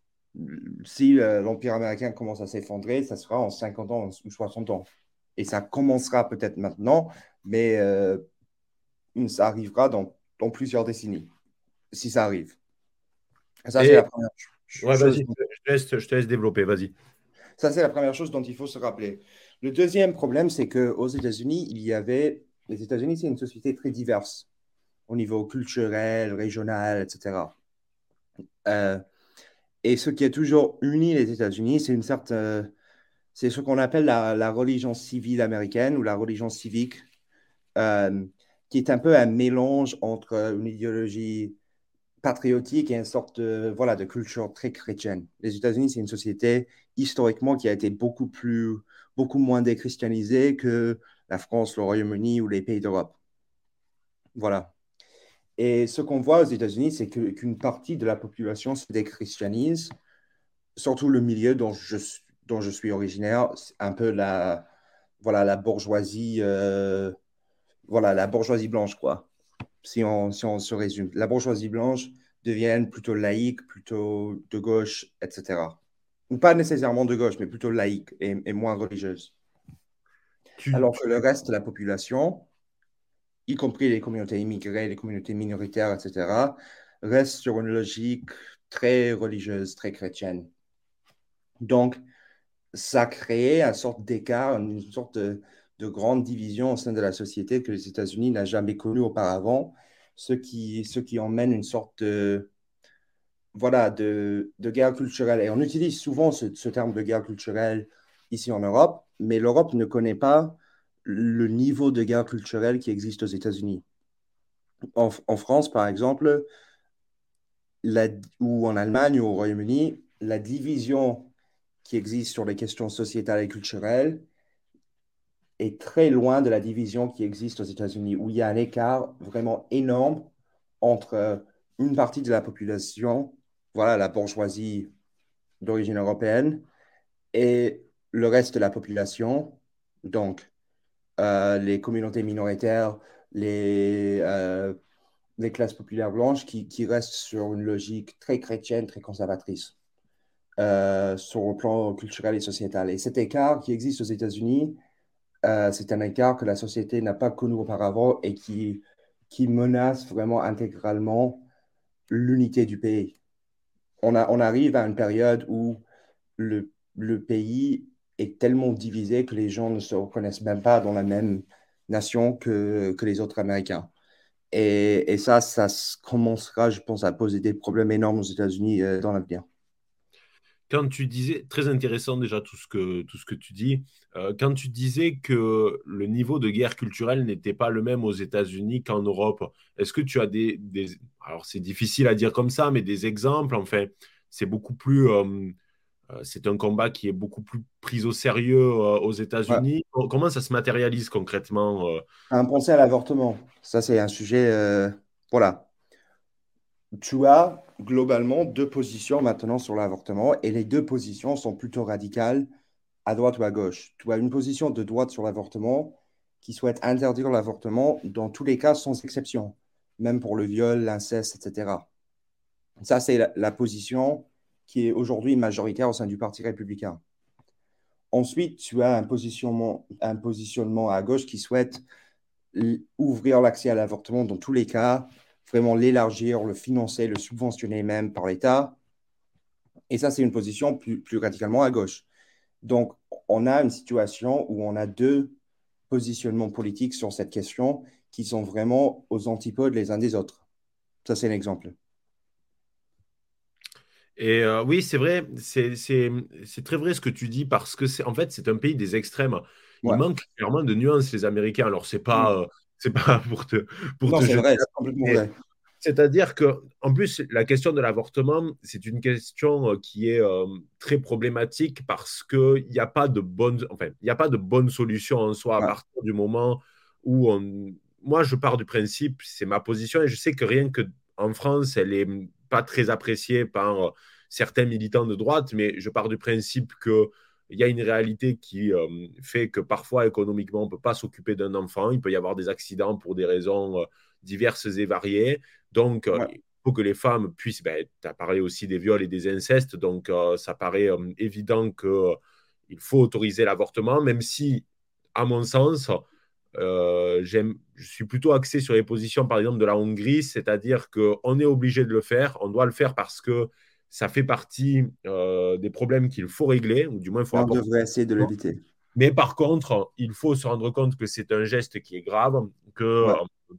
Si euh, l'Empire américain commence à s'effondrer, ça sera en 50 ans ou 60 ans. Et ça commencera peut-être maintenant, mais euh, ça arrivera dans, dans plusieurs décennies, si ça arrive. Ça, c'est la première Ouais, chose. je te laisse, je te laisse développer, vas-y. Ça, c'est la première chose dont il faut se rappeler. Le deuxième problème, c'est qu'aux États-Unis, il y avait. Les États-Unis, c'est une société très diverse au niveau culturel, régional, etc. Euh, et ce qui a toujours uni les États-Unis, c'est une certaine. C'est ce qu'on appelle la, la religion civile américaine ou la religion civique, euh, qui est un peu un mélange entre une idéologie patriotique et une sorte de, voilà, de culture très chrétienne. Les États-Unis, c'est une société historiquement qui a été beaucoup plus, beaucoup moins déchristianisée que la France, le Royaume-Uni ou les pays d'Europe. Voilà. Et ce qu'on voit aux États-Unis, c'est qu'une partie de la population se déchristianise, surtout le milieu dont je, suis- dont je suis originaire, un peu la, voilà, la bourgeoisie, euh, voilà, la bourgeoisie blanche, quoi si on, si on se résume. La bourgeoisie blanche devient plutôt laïque, plutôt de gauche, etc. Ou pas nécessairement de gauche, mais plutôt laïque et, et moins religieuse. Tu- Alors que le reste de la population, y compris les communautés immigrées, les communautés minoritaires, etc., reste sur une logique très religieuse, très chrétienne. Donc, ça crée une sorte d'écart, une sorte de, de grande division au sein de la société que les États-Unis n'ont jamais connue auparavant, ce qui, ce qui emmène une sorte de, voilà, de, de guerre culturelle. Et on utilise souvent ce terme de guerre culturelle ici en Europe, mais l'Europe ne connaît pas le niveau de guerre culturelle qui existe aux États-Unis. En, France, par exemple, ou en Allemagne ou au Royaume-Uni, la division qui existe sur les questions sociétales et culturelles est très loin de la division qui existe aux États-Unis, où il y a un écart vraiment énorme entre euh, une partie de la population, voilà, la bourgeoisie d'origine européenne, et le reste de la population, donc les communautés minoritaires, les, euh, classes populaires blanches qui, qui, restent sur une logique très chrétienne, très conservatrice, euh, sur le plan culturel et sociétal. Et cet écart qui existe aux États-Unis, c'est un écart que la société n'a pas connu auparavant et qui, qui menace vraiment intégralement l'unité du pays. On, a, on arrive à une période où le, le pays est tellement divisé que les gens ne se reconnaissent même pas dans la même nation que, que les autres Américains. Et, et, ça, ça commencera, je pense, à poser des problèmes énormes aux États-Unis euh, dans l'avenir. Quand tu disais, très intéressant déjà tout ce que, tout ce que tu dis, euh, quand tu disais que le niveau de guerre culturelle n'était pas le même aux États-Unis qu'en Europe, est-ce que tu as des, des alors c'est difficile à dire comme ça, mais des exemples, enfin, c'est beaucoup plus... Euh, c'est un combat qui est beaucoup plus pris au sérieux euh, aux États-Unis. Comment ça se matérialise concrètement euh? Un procès à l'avortement, ça c'est un sujet. voilà. Tu as globalement deux positions maintenant sur l'avortement et les deux positions sont plutôt radicales à droite ou à gauche. Tu as une position de droite sur l'avortement qui souhaite interdire l'avortement dans tous les cas sans exception, même pour le viol, l'inceste, etc. Ça, c'est la position qui est aujourd'hui majoritaire au sein du Parti républicain. Ensuite, tu as un positionnement, à gauche qui souhaite ouvrir l'accès à l'avortement dans tous les cas, vraiment l'élargir, le financer, le subventionner même par l'État. Et ça, c'est une position plus radicalement à gauche. Donc, on a une situation où on a deux positionnements politiques sur cette question qui sont vraiment aux antipodes les uns des autres. Ça, c'est un exemple. Et euh, oui, c'est vrai, c'est très vrai ce que tu dis parce que c'est en fait c'est un pays des extrêmes. Il manque clairement de nuances les Américains. Alors c'est pas mm. euh, c'est pas pour te pour non, c'est C'est-à-dire que en plus la question de l'avortement, c'est une question euh, qui est très problématique parce que il n'y a pas de bonne enfin il a pas de bonne solution en soi à partir du moment où on moi je pars du principe, c'est ma position et je sais que rien que en France, elle est pas très appréciée par euh, certains militants de droite, mais je pars du principe qu'il y a une réalité qui euh, fait que parfois économiquement on ne peut pas s'occuper d'un enfant, il peut y avoir des accidents pour des raisons euh, diverses et variées. Donc, il faut que les femmes puissent, ben, tu as parlé aussi des viols et des incestes, donc ça paraît évident qu'il faut autoriser l'avortement, même si, à mon sens, euh, je suis plutôt axé sur les positions, par exemple, de la Hongrie, c'est-à-dire qu'on est obligé de le faire, on doit le faire parce que ça fait partie euh, des problèmes qu'il faut régler, ou du moins il faut... On devrait essayer de l'éviter. Mais par contre, il faut se rendre compte que c'est un geste qui est grave, que,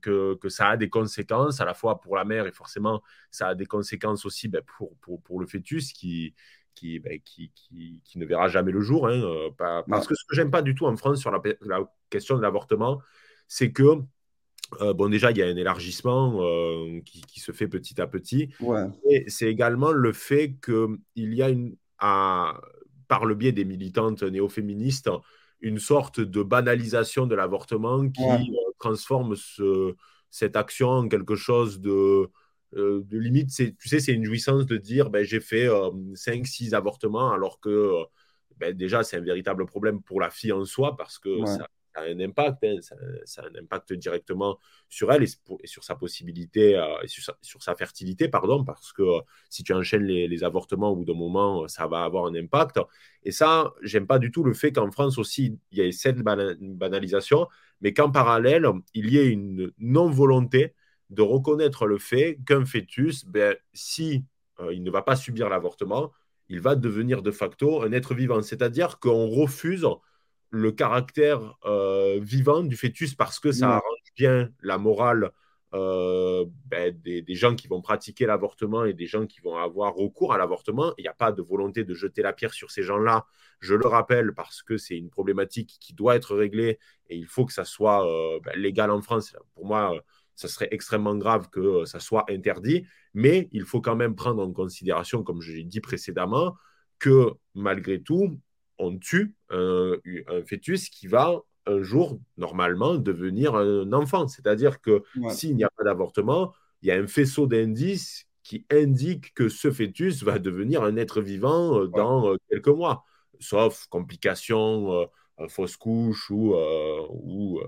que, que, ça a des conséquences, à la fois pour la mère et forcément, ça a des conséquences aussi ben, pour, pour, pour, le fœtus qui, ben, qui, qui, qui, ne verra jamais le jour. Hein, euh, parce que ce que j'aime pas du tout en France sur la, question de l'avortement, c'est que, euh, bon, déjà, il y a un élargissement euh, qui, se fait petit à petit. Et c'est également le fait qu'il y a, une, à, par le biais des militantes néo-féministes, une sorte de banalisation de l'avortement qui transforme ce, cette action en quelque chose de euh, de limite, tu sais, c'est une jouissance de dire ben, j'ai fait 5-6 euh, avortements, alors que euh, ben, déjà, c'est un véritable problème pour la fille en soi, parce que ça, a un impact, hein, ça, a un impact directement sur elle et, sur sa possibilité, sur, sa, fertilité, pardon, parce que si tu enchaînes les, avortements au bout d'un moment, ça va avoir un impact. Et ça, j'aime pas du tout le fait qu'en France aussi, il y ait cette banalisation, mais qu'en parallèle, il y ait une non-volonté de reconnaître le fait qu'un fœtus, ben, si euh, il ne va pas subir l'avortement, il va devenir de facto un être vivant. C'est-à-dire qu'on refuse le caractère euh, vivant du fœtus parce que ça arrange bien la morale euh, ben, des, gens qui vont pratiquer l'avortement et des gens qui vont avoir recours à l'avortement. Il n'y a pas de volonté de jeter la pierre sur ces gens-là. Je le rappelle parce que c'est une problématique qui doit être réglée et il faut que ça soit euh, ben, légal en France. Pour moi, ça serait extrêmement grave que ça soit interdit, mais il faut quand même prendre en considération, comme je l'ai dit précédemment, que malgré tout, on tue un fœtus qui va un jour, normalement, devenir un enfant. C'est-à-dire que s'il n'y a pas d'avortement, il y a un faisceau d'indices qui indique que ce fœtus va devenir un être vivant euh, dans euh, quelques mois, sauf complications, euh, fausse couche ou, ou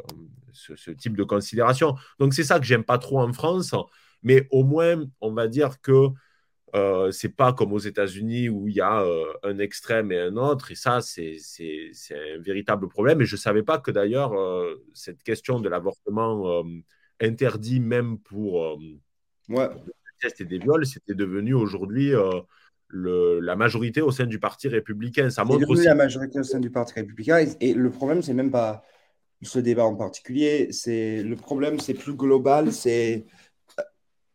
ce, type de considération. Donc c'est ça que j'aime pas trop en France, mais au moins on va dire que euh, c'est pas comme aux États-Unis où il y a euh, un extrême et un autre, et ça, c'est un véritable problème. Et je ne savais pas que d'ailleurs, euh, cette question de l'avortement interdit même pour ouais. des tests et des viols, c'était devenu aujourd'hui la majorité au sein du Parti républicain. Ça montre aussi... la majorité au sein du Parti républicain. Et, et le problème, c'est même pas ce débat en particulier. C'est le problème, c'est plus global. C'est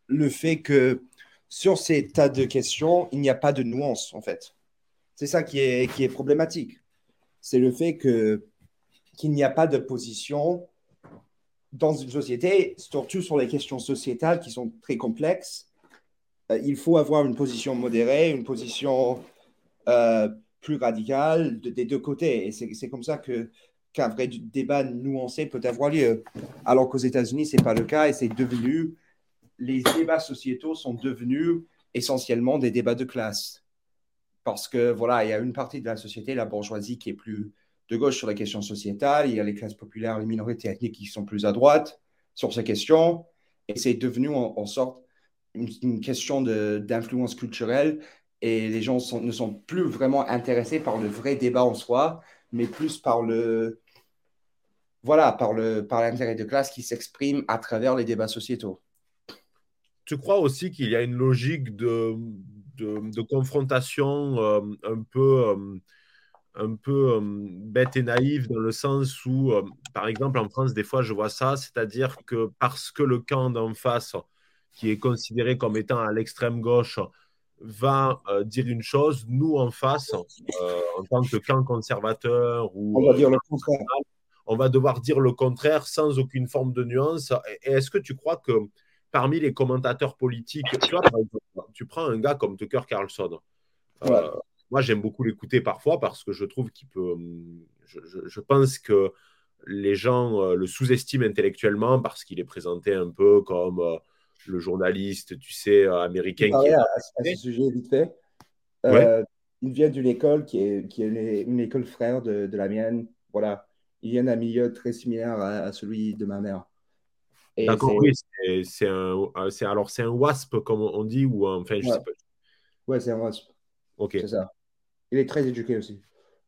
le fait que sur ces tas de questions, il n'y a pas de nuance, en fait. C'est ça qui est, qui est problématique. C'est le fait que, qu'il n'y a pas de position dans une société, surtout sur les questions sociétales qui sont très complexes. Euh, il faut avoir une position modérée, une position euh, plus radicale des deux côtés. Et c'est, comme ça que, qu'un vrai débat nuancé peut avoir lieu. Alors qu'aux États-Unis, ce n'est pas le cas et c'est devenu les débats sociétaux sont devenus essentiellement des débats de classe. Parce que, voilà, il y a une partie de la société, la bourgeoisie, qui est plus de gauche sur les questions sociétales. Il y a les classes populaires, les minorités ethniques qui sont plus à droite sur ces questions. Et c'est devenu en, sorte une, question d'influence culturelle. Et les gens ne sont plus vraiment intéressés par le vrai débat en soi, mais plus par le, voilà, par le, par l'intérêt de classe qui s'exprime à travers les débats sociétaux tu crois aussi qu'il y a une logique de, de, confrontation euh, un peu, euh, un peu euh, bête et naïve dans le sens où, par exemple, en France, des fois, je vois ça, c'est-à-dire que parce que le camp d'en face, qui est considéré comme étant à l'extrême gauche, va dire une chose, nous en face, en tant que camp conservateur ou on va dire le contraire. On va devoir dire le contraire sans aucune forme de nuance. Et est-ce que tu crois que parmi les commentateurs politiques, tu vois, tu prends un gars comme Tucker Carlson. Euh, moi, j'aime beaucoup l'écouter parfois parce que je trouve qu'il peut. Hum, je, pense que les gens euh, le sous-estiment intellectuellement parce qu'il est présenté un peu comme euh, le journaliste, tu sais, américain. Qui à, ce sujet vite fait. Il vient d'une école qui est, qui est une école frère de, de la mienne. Voilà. Il vient d'un milieu très similaire à celui de ma mère. D'accord, oui, c'est un, euh, alors c'est un WASP comme on dit ou enfin je ouais. sais pas. Ouais, c'est un WASP. Ok. C'est ça. Il est très éduqué aussi.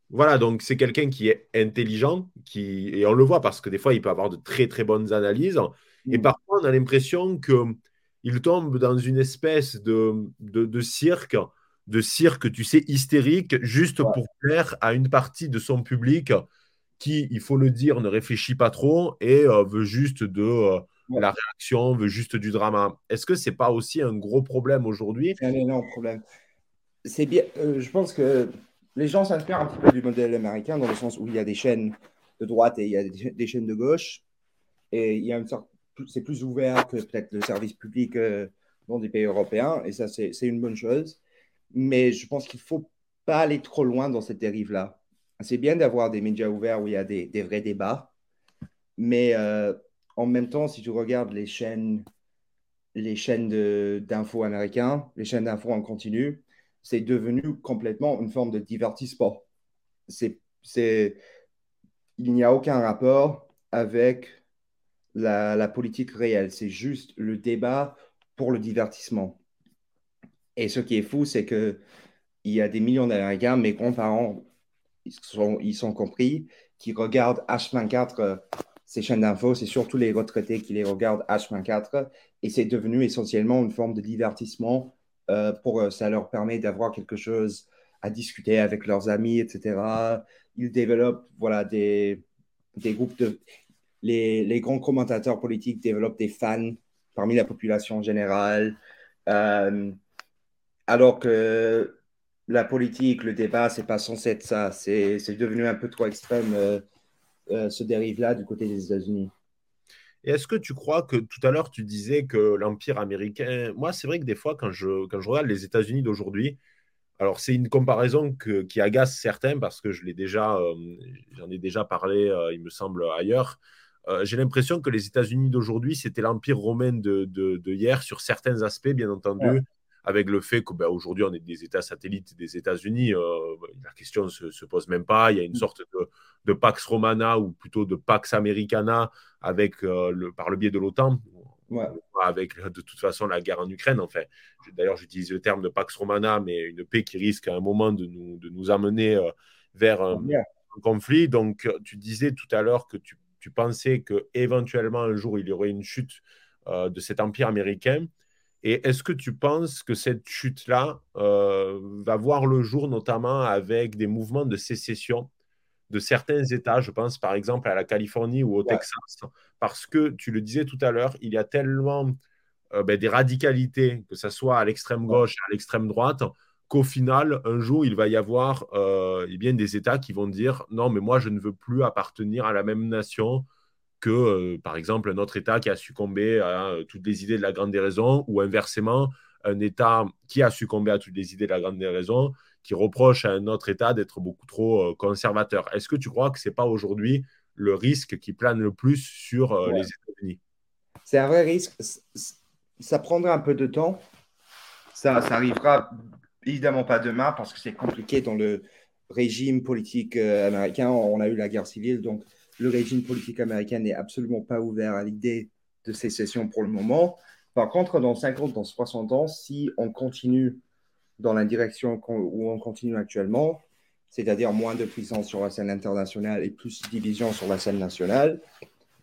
Voilà, donc c'est quelqu'un qui est intelligent, qui et on le voit parce que des fois il peut avoir de très très bonnes analyses et mm. parfois on a l'impression que il tombe dans une espèce de, de, de cirque, de cirque, tu sais, hystérique, juste pour plaire à une partie de son public qui, il faut le dire, ne réfléchit pas trop et euh, veut juste de euh, la réaction, veut juste du drama. Est-ce que c'est pas aussi un gros problème aujourd'hui? C'est un énorme problème. C'est bien. Euh, je pense que les gens s'inspirent un petit peu du modèle américain dans le sens où il y a des chaînes de droite et il y a des, chaînes de gauche et il y a une sorte, c'est plus ouvert que peut-être le service public dans des pays européens et ça c'est une bonne chose. Mais je pense qu'il faut pas aller trop loin dans cette dérive-là. C'est bien d'avoir des médias ouverts où il y a des, vrais débats, mais euh, en même temps, si tu regardes les chaînes, les chaînes d'infos américains, les chaînes d'infos en continu, c'est devenu complètement une forme de divertissement. Il n'y a aucun rapport avec la, la politique réelle. C'est juste le débat pour le divertissement. Et ce qui est fou, c'est que il y a des millions d'Américains, mes grands-parents, ils sont, compris, qui regardent H24 ces chaînes d'infos, c'est surtout les retraités qui les regardent H24 et c'est devenu essentiellement une forme de divertissement euh, pour euh, ça leur permet d'avoir quelque chose à discuter avec leurs amis, etc. Ils développent voilà des, groupes de les, les, grands commentateurs politiques développent des fans parmi la population générale, euh, alors que la politique, le débat, c'est pas censé être ça. C'est devenu un peu trop extrême, euh, euh, ce dérive-là du côté des États-Unis. Et est-ce que tu crois que tout à l'heure, tu disais que l'Empire américain, moi, c'est vrai que des fois, quand je, quand je regarde les États-Unis d'aujourd'hui, alors c'est une comparaison qui agace certains parce que je l'ai déjà, euh, j'en ai déjà parlé, il me semble, ailleurs. J'ai l'impression que les États-Unis d'aujourd'hui, c'était l'Empire romain de, de, hier sur certains aspects, bien entendu avec le fait qu'aujourd'hui, ben, on est des États satellites des États-Unis, euh, la question ne se, pose même pas. Il y a une mm. sorte de, Pax Romana ou plutôt de Pax Americana avec, euh, le, par le biais de l'OTAN. Avec de toute façon la guerre en Ukraine, enfin. D'ailleurs, j'utilise le terme de Pax Romana, mais une paix qui risque à un moment de nous, de nous amener euh, vers un, conflit. Donc, tu disais tout à l'heure que tu, tu pensais qu'éventuellement un jour il y aurait une chute de cet empire américain. Et est-ce que tu penses que cette chute-là euh, va voir le jour, notamment avec des mouvements de sécession de certains États Je pense par exemple à la Californie ou au Texas, parce que tu le disais tout à l'heure, il y a tellement euh, ben, des radicalités, que ce soit à l'extrême gauche, à l'extrême droite, qu'au final, un jour, il va y avoir euh, eh bien, des États qui vont dire non, mais moi, je ne veux plus appartenir à la même nation que, euh, par exemple, un autre État qui a succombé à euh, toutes les idées de la grande déraison, ou inversement, un État qui a succombé à toutes les idées de la grande déraison, qui reproche à un autre État d'être beaucoup trop euh, conservateur. Est-ce que tu crois que ce n'est pas aujourd'hui le risque qui plane le plus sur les États-Unis? C'est un vrai risque. Ça prendra un peu de temps. Ça, ça arrivera évidemment pas demain parce que c'est compliqué dans le régime politique américain. On a eu la guerre civile, donc le régime politique américain n'est absolument pas ouvert à l'idée de sécession pour le moment. Par contre, dans 50, dans 60 ans, si on continue dans la direction où on continue actuellement, c'est-à-dire moins de puissance sur la scène internationale et plus de division sur la scène nationale,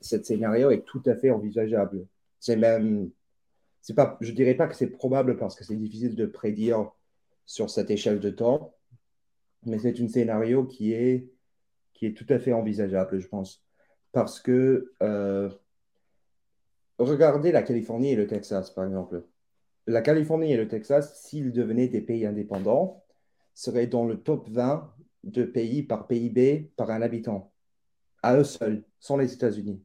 ce scénario est tout à fait envisageable. C'est même, c'est pas, je dirais pas que c'est probable parce que c'est difficile de prédire sur cette échelle de temps, mais c'est un scénario qui est qui est tout à fait envisageable, je pense. Parce que euh, regardez la Californie et le Texas, par exemple. La Californie et le Texas, s'ils devenaient des pays indépendants, seraient dans le top 20 de pays par PIB par un habitant, à eux seuls, sans les États-Unis.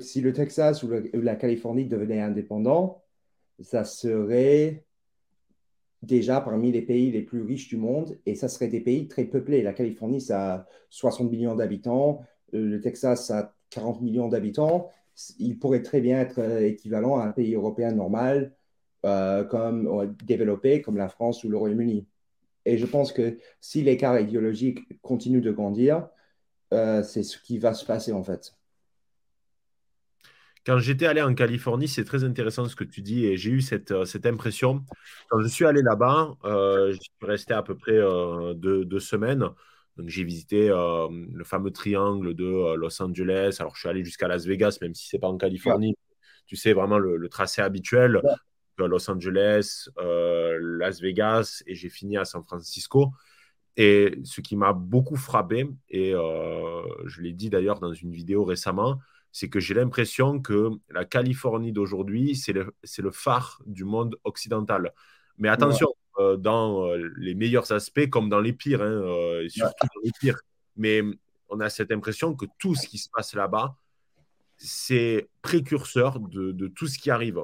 Si le Texas ou la Californie devenaient indépendants, ça serait déjà parmi les pays les plus riches du monde et ça serait des pays très peuplés. La Californie, ça a 60 millions d'habitants, euh, le Texas, ça a 40 millions d'habitants. Il pourrait très bien être euh, équivalent à un pays européen normal, euh, comme développé, comme la France ou le Royaume-Uni. Et je pense que si l'écart idéologique continue de grandir, c'est ce qui va se passer en fait. Quand j'étais allé en Californie, c'est très intéressant ce que tu dis et j'ai eu cette, euh, cette impression. Quand je suis allé là-bas, euh, je suis resté à peu près euh, deux, semaines. Donc j'ai visité le fameux triangle de Los Angeles. Alors je suis allé jusqu'à Las Vegas, même si ce n'est pas en Californie. Tu sais vraiment le, tracé habituel. Los Angeles, Las Vegas et j'ai fini à San Francisco. Et ce qui m'a beaucoup frappé, et je l'ai dit d'ailleurs dans une vidéo récemment, c'est que j'ai l'impression que la Californie d'aujourd'hui, c'est le, le, phare du monde occidental. Mais attention, euh, dans euh, les meilleurs aspects comme dans les pires, hein, euh, surtout dans les pires. Mais on a cette impression que tout ce qui se passe là-bas, c'est précurseur de, tout ce qui arrive.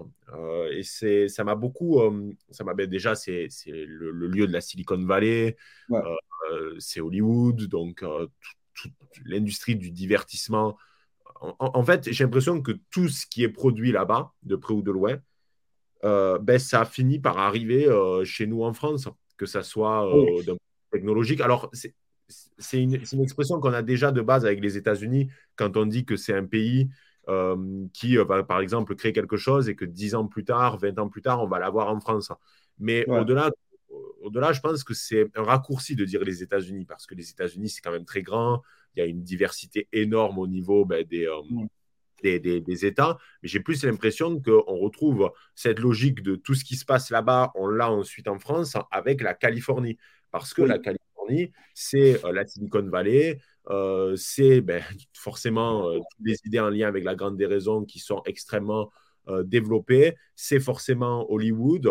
et c'est, ça m'a beaucoup, ça m'a ben, déjà, c'est, le, lieu de la Silicon Valley, c'est Hollywood, donc toute l'industrie du divertissement en, fait, j'ai l'impression que tout ce qui est produit là-bas, de près ou de loin, euh, ben, ça finit par arriver euh, chez nous en France, que ça soit euh, technologique. Alors, c'est une, expression qu'on a déjà de base avec les États-Unis quand on dit que c'est un pays qui va, par exemple, créer quelque chose et que 10 ans plus tard, 20 ans plus tard, on va l'avoir en France. Mais au-delà, au-delà, je pense que c'est un raccourci de dire les États-Unis parce que les États-Unis, c'est quand même très grand il y a une diversité énorme au niveau ben, euh, des, des, États. Mais j'ai plus l'impression qu'on retrouve cette logique de tout ce qui se passe là-bas, on l'a ensuite en France avec la Californie. Parce que la Californie, c'est euh, la Silicon Valley, euh, c'est ben, forcément toutes les idées en lien avec la grande déraison qui sont extrêmement développé, c'est forcément Hollywood,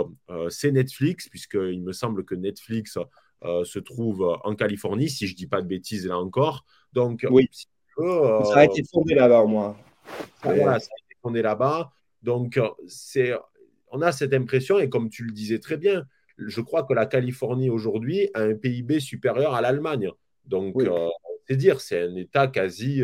c'est Netflix, puisqu'il me semble que Netflix se trouve en Californie, si je ne dis pas de bêtises là encore. Donc, oui. ça a été fondé là-bas au moins. Voilà, ça a été fondé là-bas. Donc, c'est, on a cette impression, et comme tu le disais très bien, je crois que la Californie aujourd'hui a un PIB supérieur à l'Allemagne. Donc, c'est dire, c'est un État quasi.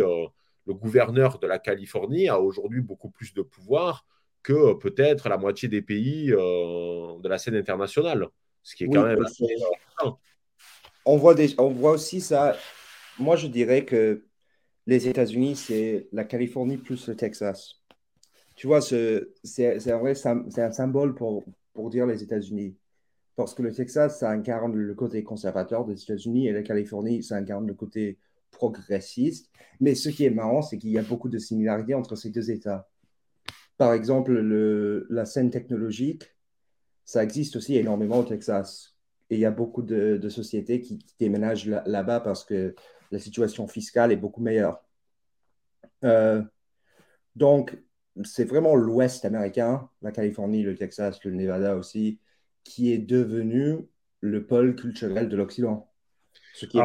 le gouverneur de la Californie a aujourd'hui beaucoup plus de pouvoir que peut-être la moitié des pays de la scène internationale. Ce qui est quand même on voit, des, on voit aussi ça. Moi, je dirais que les États-Unis, c'est la Californie plus le Texas. Tu vois, c'est vrai, c'est un symbole pour, pour dire les États-Unis. Parce que le Texas, ça incarne le côté conservateur des États-Unis et la Californie, ça incarne le côté progressiste. Mais ce qui est marrant, c'est qu'il y a beaucoup de similarités entre ces deux États. Par exemple, le, la scène technologique, ça existe aussi énormément au Texas. Et il y a beaucoup de, sociétés qui, déménagent là-bas parce que la situation fiscale est beaucoup meilleure. Euh, donc, c'est vraiment l'Ouest américain, la Californie, le Texas, le Nevada aussi, qui est devenu le pôle culturel de l'Occident. Ce qui est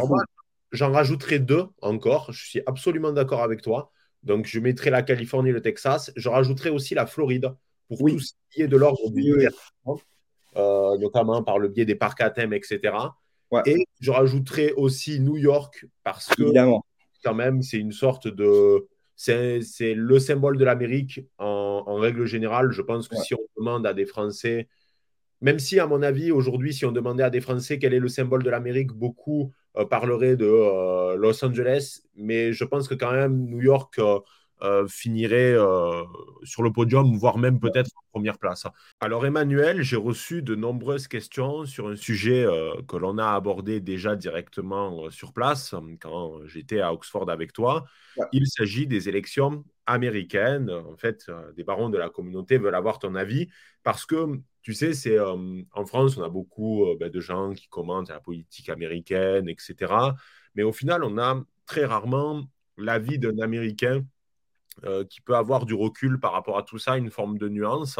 J'en rajouterai deux encore. Je suis absolument d'accord avec toi. Donc, je mettrai la Californie et le Texas. Je rajouterai aussi la Floride pour tout ce qui est de l'ordre du euh, notamment par le biais des parcs à thème, etc. Et je rajouterai aussi New York parce que, quand même, c'est une sorte de. C'est le symbole de l'Amérique en, règle générale. Je pense que si on demande à des Français, même si, à mon avis, aujourd'hui, si on demandait à des Français quel est le symbole de l'Amérique, beaucoup euh, parleraient de euh, Los Angeles. Mais je pense que quand même, New York euh, finirait euh, sur le podium, voire même peut-être en première place. Alors Emmanuel, j'ai reçu de nombreuses questions sur un sujet euh, que l'on a abordé déjà directement sur place quand j'étais à Oxford avec toi. Il s'agit des élections américaines. En fait, des barons de la communauté veulent avoir ton avis parce que tu sais, c'est en France, on a beaucoup ben, de gens qui commentent à la politique américaine, etc. Mais au final, on a très rarement l'avis d'un Américain euh, qui peut avoir du recul par rapport à tout ça, une forme de nuance.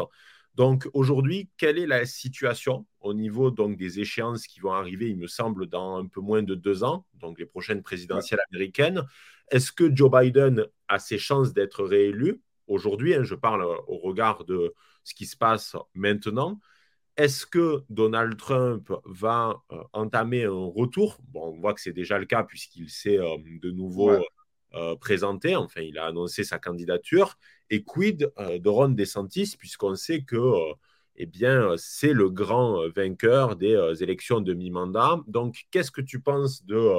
Donc aujourd'hui, quelle est la situation au niveau donc, des échéances qui vont arriver, il me semble, dans un peu moins de deux ans, donc les prochaines présidentielles américaines? Est-ce que Joe Biden a ses chances d'être réélu? Aujourd'hui hein, Je parle au regard de ce qui se passe maintenant. Est-ce que Donald Trump va euh, entamer un retour? Bon, on voit que c'est déjà le cas puisqu'il s'est euh, de nouveau euh, présenté, enfin il a annoncé sa candidature, et quid euh, de Ron DeSantis, puisqu'on sait que euh, eh bien, c'est le grand vainqueur des élections de mi-mandat. Donc, qu'est-ce que tu penses de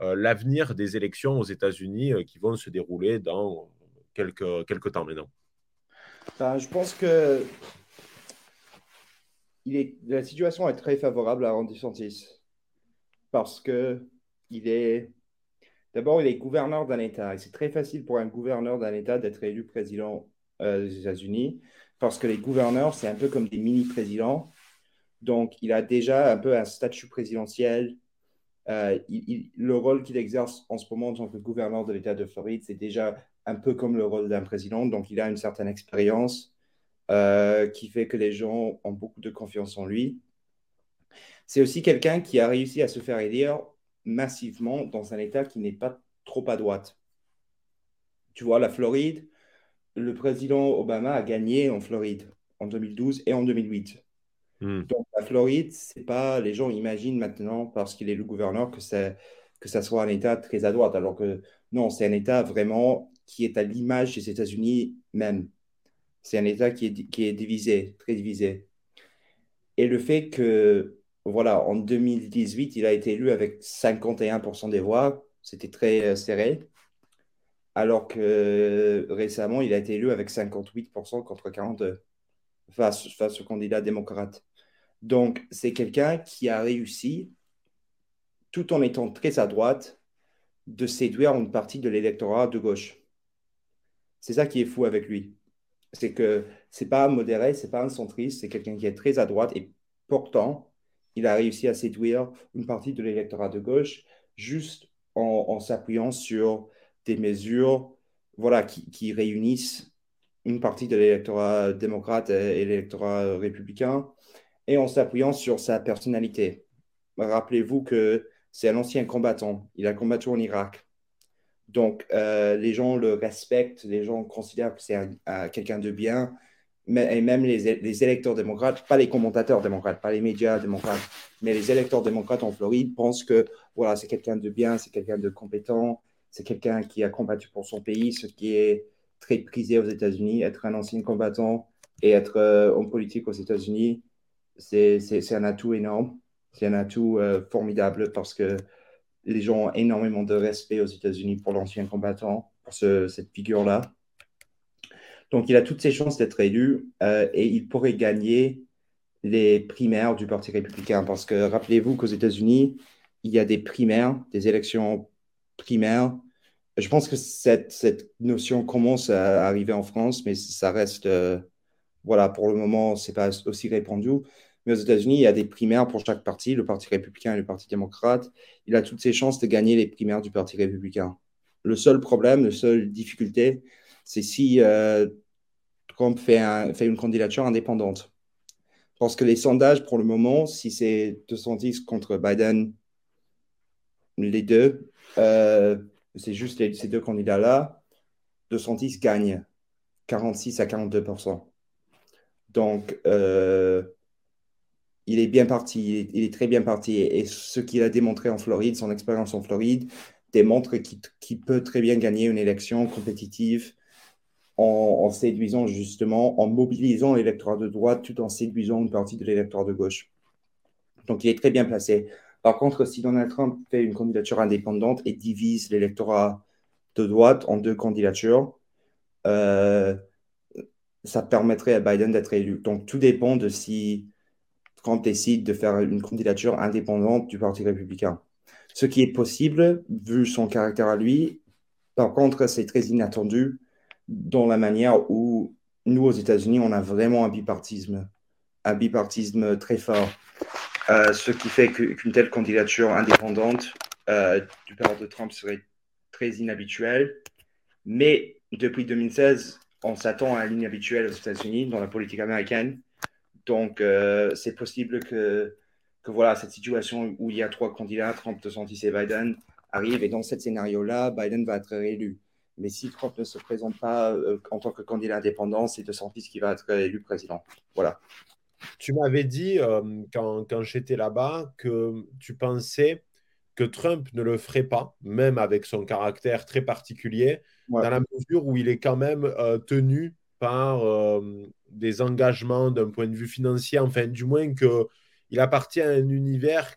l'avenir des élections aux États-Unis qui vont se dérouler dans quelques, quelques temps maintenant? Ben, Je pense que il est, la situation est très favorable à Ron DeSantis parce que il est D'abord, il est gouverneur d'un État. Et c'est très facile pour un gouverneur d'un État d'être élu président euh, des États-Unis parce que les gouverneurs, c'est un peu comme des mini-présidents. Donc, il a déjà un peu un statut présidentiel. Euh, le rôle qu'il exerce en ce moment en tant que gouverneur de l'État de Floride, c'est déjà un peu comme le rôle d'un président. Donc, il a une certaine expérience euh, qui fait que les gens ont beaucoup de confiance en lui. C'est aussi quelqu'un qui a réussi à se faire élire massivement dans un État qui n'est pas trop à droite. Tu vois, la Floride, le président Obama a gagné en Floride en 2012 et en 2008. Hmm. Donc la Floride, c'est pas les gens imaginent maintenant parce qu'il est le gouverneur que ça que ça soit un État très à droite, alors que non, c'est un État vraiment qui est à l'image des États-Unis même. C'est un État qui est, qui est divisé, très divisé. Et le fait que voilà, en 2018, il a été élu avec 51% des voix. C'était très euh, serré. Alors que euh, récemment, il a été élu avec 58% contre 42% face, face au candidat démocrate. Donc, c'est quelqu'un qui a réussi, tout en étant très à droite, de séduire une partie de l'électorat de gauche. C'est ça qui est fou avec lui. C'est que c'est pas modéré, c'est pas un centriste, c'est quelqu'un qui est très à droite et pourtant, il a réussi à séduire une partie de l'électorat de gauche juste en, s'appuyant sur des mesures voilà, qui, réunissent une partie de l'électorat démocrate et, l'électorat républicain, et en s'appuyant sur sa personnalité. Rappelez-vous que c'est un ancien combattant. Il a combattu en Irak. Donc, euh, les gens le respectent, les gens considèrent que c'est quelqu'un de bien, et même les, électeurs démocrates, pas les commentateurs démocrates, pas les médias démocrates, mais les électeurs démocrates en Floride pensent que voilà, c'est quelqu'un de bien, c'est quelqu'un de compétent, c'est quelqu'un qui a combattu pour son pays, ce qui est très prisé aux États-Unis. Être un ancien combattant et être euh, en politique aux États-Unis, c'est un atout énorme. C'est un atout euh, formidable parce que les gens ont énormément de respect aux États-Unis pour l'ancien combattant, pour cette figure-là. Donc, il a toutes ses chances d'être élu euh, et il pourrait gagner les primaires du Parti républicain parce que rappelez-vous qu'aux États-Unis, il y a des primaires, des élections primaires. Je pense que cette, cette notion commence à arriver en France, mais ça reste, euh, voilà, pour le moment, c'est pas aussi répandu. Mais aux États-Unis, il y a des primaires pour chaque parti, le Parti républicain et le Parti démocrate. Il a toutes ses chances de gagner les primaires du Parti républicain. Le seul problème, la seule difficulté, c'est si euh, Trump fait, une candidature indépendante. Parce que les sondages, pour le moment, si c'est 210 contre Biden, les deux, euh, c'est juste ces deux candidats-là, 210 gagnent 46 à 42 Donc, euh, il est bien parti, il est, très bien parti. Et, ce qu'il a démontré en Floride, son expérience en Floride, démontre qu'il peut très bien gagner une élection compétitive en, séduisant justement, en mobilisant l'électorat de droite tout en séduisant une partie de l'électorat de gauche. Donc il est très bien placé. Par contre, si Donald Trump fait une candidature indépendante et divise l'électorat de droite en deux candidatures, euh, ça permettrait à Biden d'être élu. Donc tout dépend de si Trump décide de faire une candidature indépendante du Parti républicain. Ce qui est possible, vu son caractère à lui. Par contre, c'est très inattendu dans la manière où nous, aux États-Unis, on a vraiment un bipartisme, un bipartisme très fort. Euh, ce qui fait qu'une telle candidature indépendante euh, du parti de Trump serait très inhabituelle. Mais depuis 2016, on s'attend à l'inhabituel aux États-Unis dans la politique américaine. Donc, euh, c'est possible que, que voilà, cette situation où il y a trois candidats, Trump, DeSantis et Biden, arrive. Et dans ce scénario-là, Biden va être réélu. Mais si Trump ne se présente pas euh, en tant que candidat indépendant, c'est DeSantis qui va être élu président. Voilà. Tu m'avais dit, euh, quand, quand j'étais là-bas, que tu pensais que Trump ne le ferait pas, même avec son caractère très particulier, dans la mesure où il est quand même tenu par des engagements d'un point de vue financier, enfin, du moins qu'il appartient à un univers.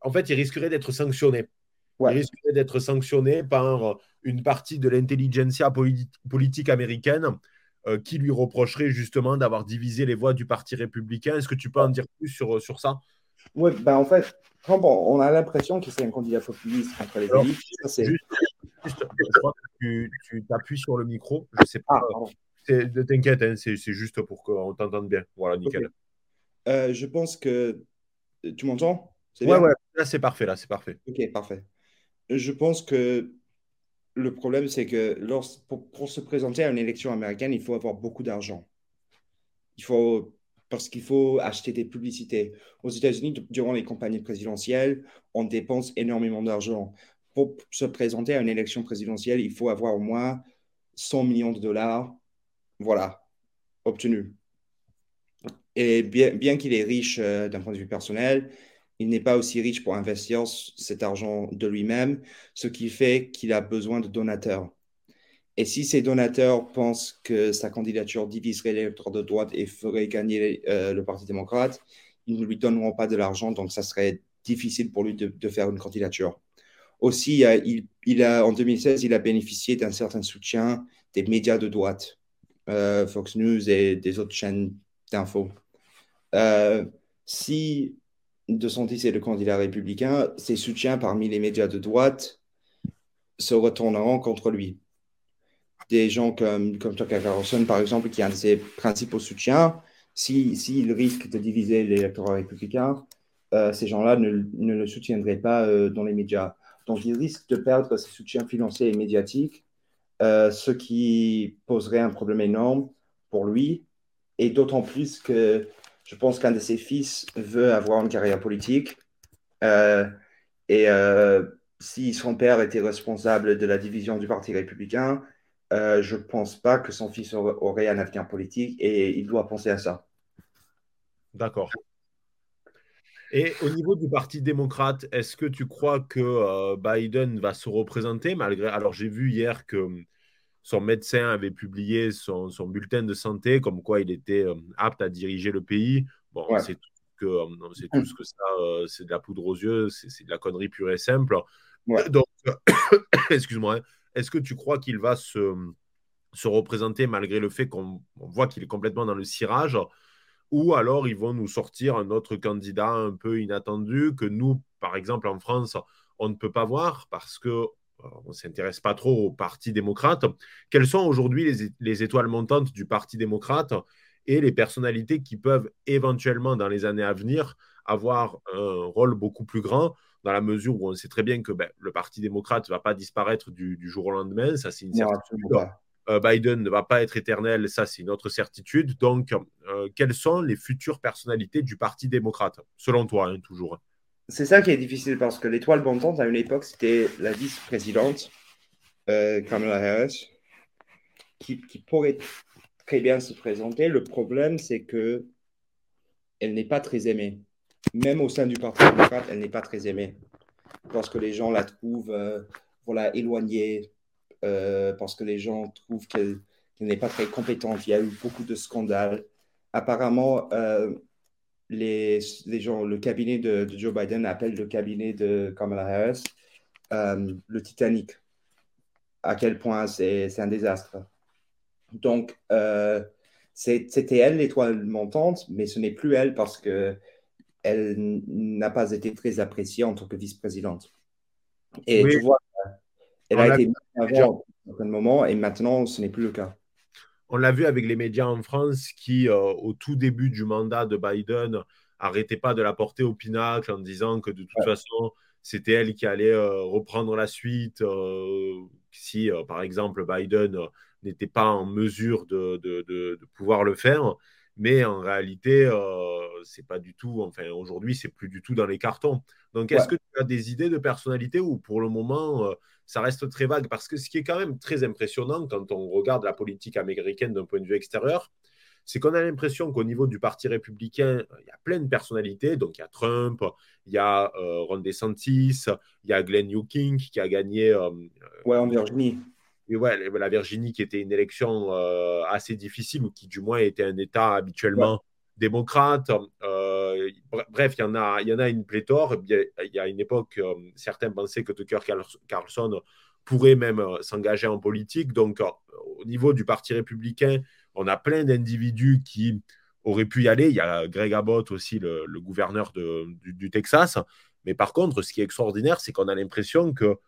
En fait, il risquerait d'être sanctionné. Il risquerait d'être sanctionné par une partie de l'intelligentsia politique américaine euh, qui lui reprocherait justement d'avoir divisé les voix du Parti républicain. Est-ce que tu peux en dire plus sur, sur ça? Oui, ben en fait, on a l'impression que c'est un candidat populiste contre les élites. Juste, je crois que tu, tu appuies sur le micro. Je sais pas. Ah, T'inquiète, hein, c'est juste pour qu'on t'entende bien. Voilà, nickel. Euh, je pense que. Tu m'entends? Ouais, ouais, là c'est parfait, là c'est parfait. Ok, parfait. Je pense que le problème, c'est que pour, se présenter à une élection américaine, il faut avoir beaucoup d'argent. Il faut. Parce qu'il faut acheter des publicités. Aux États-Unis, durant les campagnes présidentielles, on dépense énormément d'argent. Pour se présenter à une élection présidentielle, il faut avoir au moins 100 millions de dollars voilà, obtenu. Et bien, bien qu'il est riche euh, d'un point de vue personnel, il n'est pas aussi riche pour investir cet argent de lui-même, ce qui fait qu'il a besoin de donateurs. Et si ces donateurs pensent que sa candidature diviserait l'électorat de droite et ferait gagner euh, le Parti démocrate, ils ne lui donneront pas de l'argent, donc ça serait difficile pour lui de, faire une candidature. Aussi, il, a, en 2016, il a bénéficié d'un certain soutien des médias de droite. Euh, Fox News et des autres chaînes d'infos. Euh, si DeSantis est le candidat républicain, ses soutiens parmi les médias de droite se retourneront contre lui. Des gens comme, comme Tucker Carlson, par exemple, qui a un de ses principaux soutiens, s'il si, risque de diviser l'électorat républicain, euh, ces gens-là ne, ne, le soutiendraient pas dans les médias. Donc, il risque de perdre ses soutiens financiers et médiatiques euh, ce qui poserait un problème énorme pour lui. Et d'autant plus que je pense qu'un de ses fils veut avoir une carrière politique. Euh, et euh, si son père était responsable de la division du Parti républicain, euh, je ne pense pas que son fils aurait un avenir politique et il doit penser à ça. D'accord. Et au niveau du Parti démocrate, est-ce que tu crois que Biden va se représenter malgré... Alors j'ai vu hier que son médecin avait publié son, bulletin de santé, comme quoi il était euh, apte à diriger le pays. Bon, c'est tout que, c'est tout ce que ça, euh, c'est de la poudre aux yeux, c'est de la connerie pure et simple. Donc, excuse-moi, hein. est-ce que tu crois qu'il va se, se représenter malgré le fait qu'on voit qu'il est complètement dans le cirage? Ou alors ils vont nous sortir un autre candidat un peu inattendu que nous, par exemple en France, on ne peut pas voir parce que on ne s'intéresse pas trop au Parti démocrate. Quelles sont aujourd'hui les, étoiles montantes du Parti démocrate et les personnalités qui peuvent éventuellement, dans les années à venir, avoir un rôle beaucoup plus grand dans la mesure où on sait très bien que ben, le Parti démocrate ne va pas disparaître du, jour au lendemain, ça c'est une certitude. Euh, Biden ne va pas être éternel, ça c'est une autre certitude. Donc, euh, quelles sont les futures personnalités du Parti démocrate, selon toi, hein, toujours? C'est ça qui est difficile parce que l'étoile montante à une époque, c'était la vice-présidente euh, Kamala Harris qui, pourrait très bien se présenter. Le problème, c'est que elle n'est pas très aimée. Même au sein du Parti démocrate, elle n'est pas très aimée parce que les gens la trouvent euh, voilà, éloignée, euh, parce que les gens trouvent qu'elle n'est pas très compétente. Il y a eu beaucoup de scandales. Apparemment, les, gens, le cabinet de, Joe Biden appelle le cabinet de Kamala Harris euh, le Titanic. À quel point c'est un désastre. Donc, euh, c'était elle l'étoile montante, mais ce n'est plus elle parce que elle n'a pas été très appréciée en tant que vice-présidente. Et tu vois, elle a été avant à un moment et maintenant ce n'est plus le cas. On l'a vu avec les médias en France qui, euh, au tout début du mandat de Biden, n'arrêtaient pas de la porter au pinacle en disant que de toute façon, c'était elle qui allait euh, reprendre la suite euh, si, par exemple, Biden n'était pas en mesure de, de, pouvoir le faire. Mais en réalité, c'est pas du tout, enfin, aujourd'hui, c'est plus du tout dans les cartons. Donc, est-ce que tu as des idées de personnalité ou pour le moment, ça reste très vague? Parce que ce qui est quand même très impressionnant quand on regarde la politique américaine d'un point de vue extérieur, c'est qu'on a l'impression qu'au niveau du Parti républicain, il y a plein de personnalités. Donc, il y a Trump, il y a euh, Ron DeSantis, il y a Glenn Youngkin qui a gagné. Euh, ouais, en Virginie. Et ouais, la Virginie qui était une élection euh, assez difficile ou qui, du moins, était un État habituellement démocrate. Euh, bref, il y, en a, il y en a une pléthore. Il y a, une époque, euh, certains pensaient que Tucker Carlson pourrait même s'engager en politique. Donc, au niveau du Parti républicain, on a plein d'individus qui auraient pu y aller. Il y a Greg Abbott aussi, le, gouverneur du, Texas. Mais par contre, ce qui est extraordinaire, c'est qu'on a l'impression que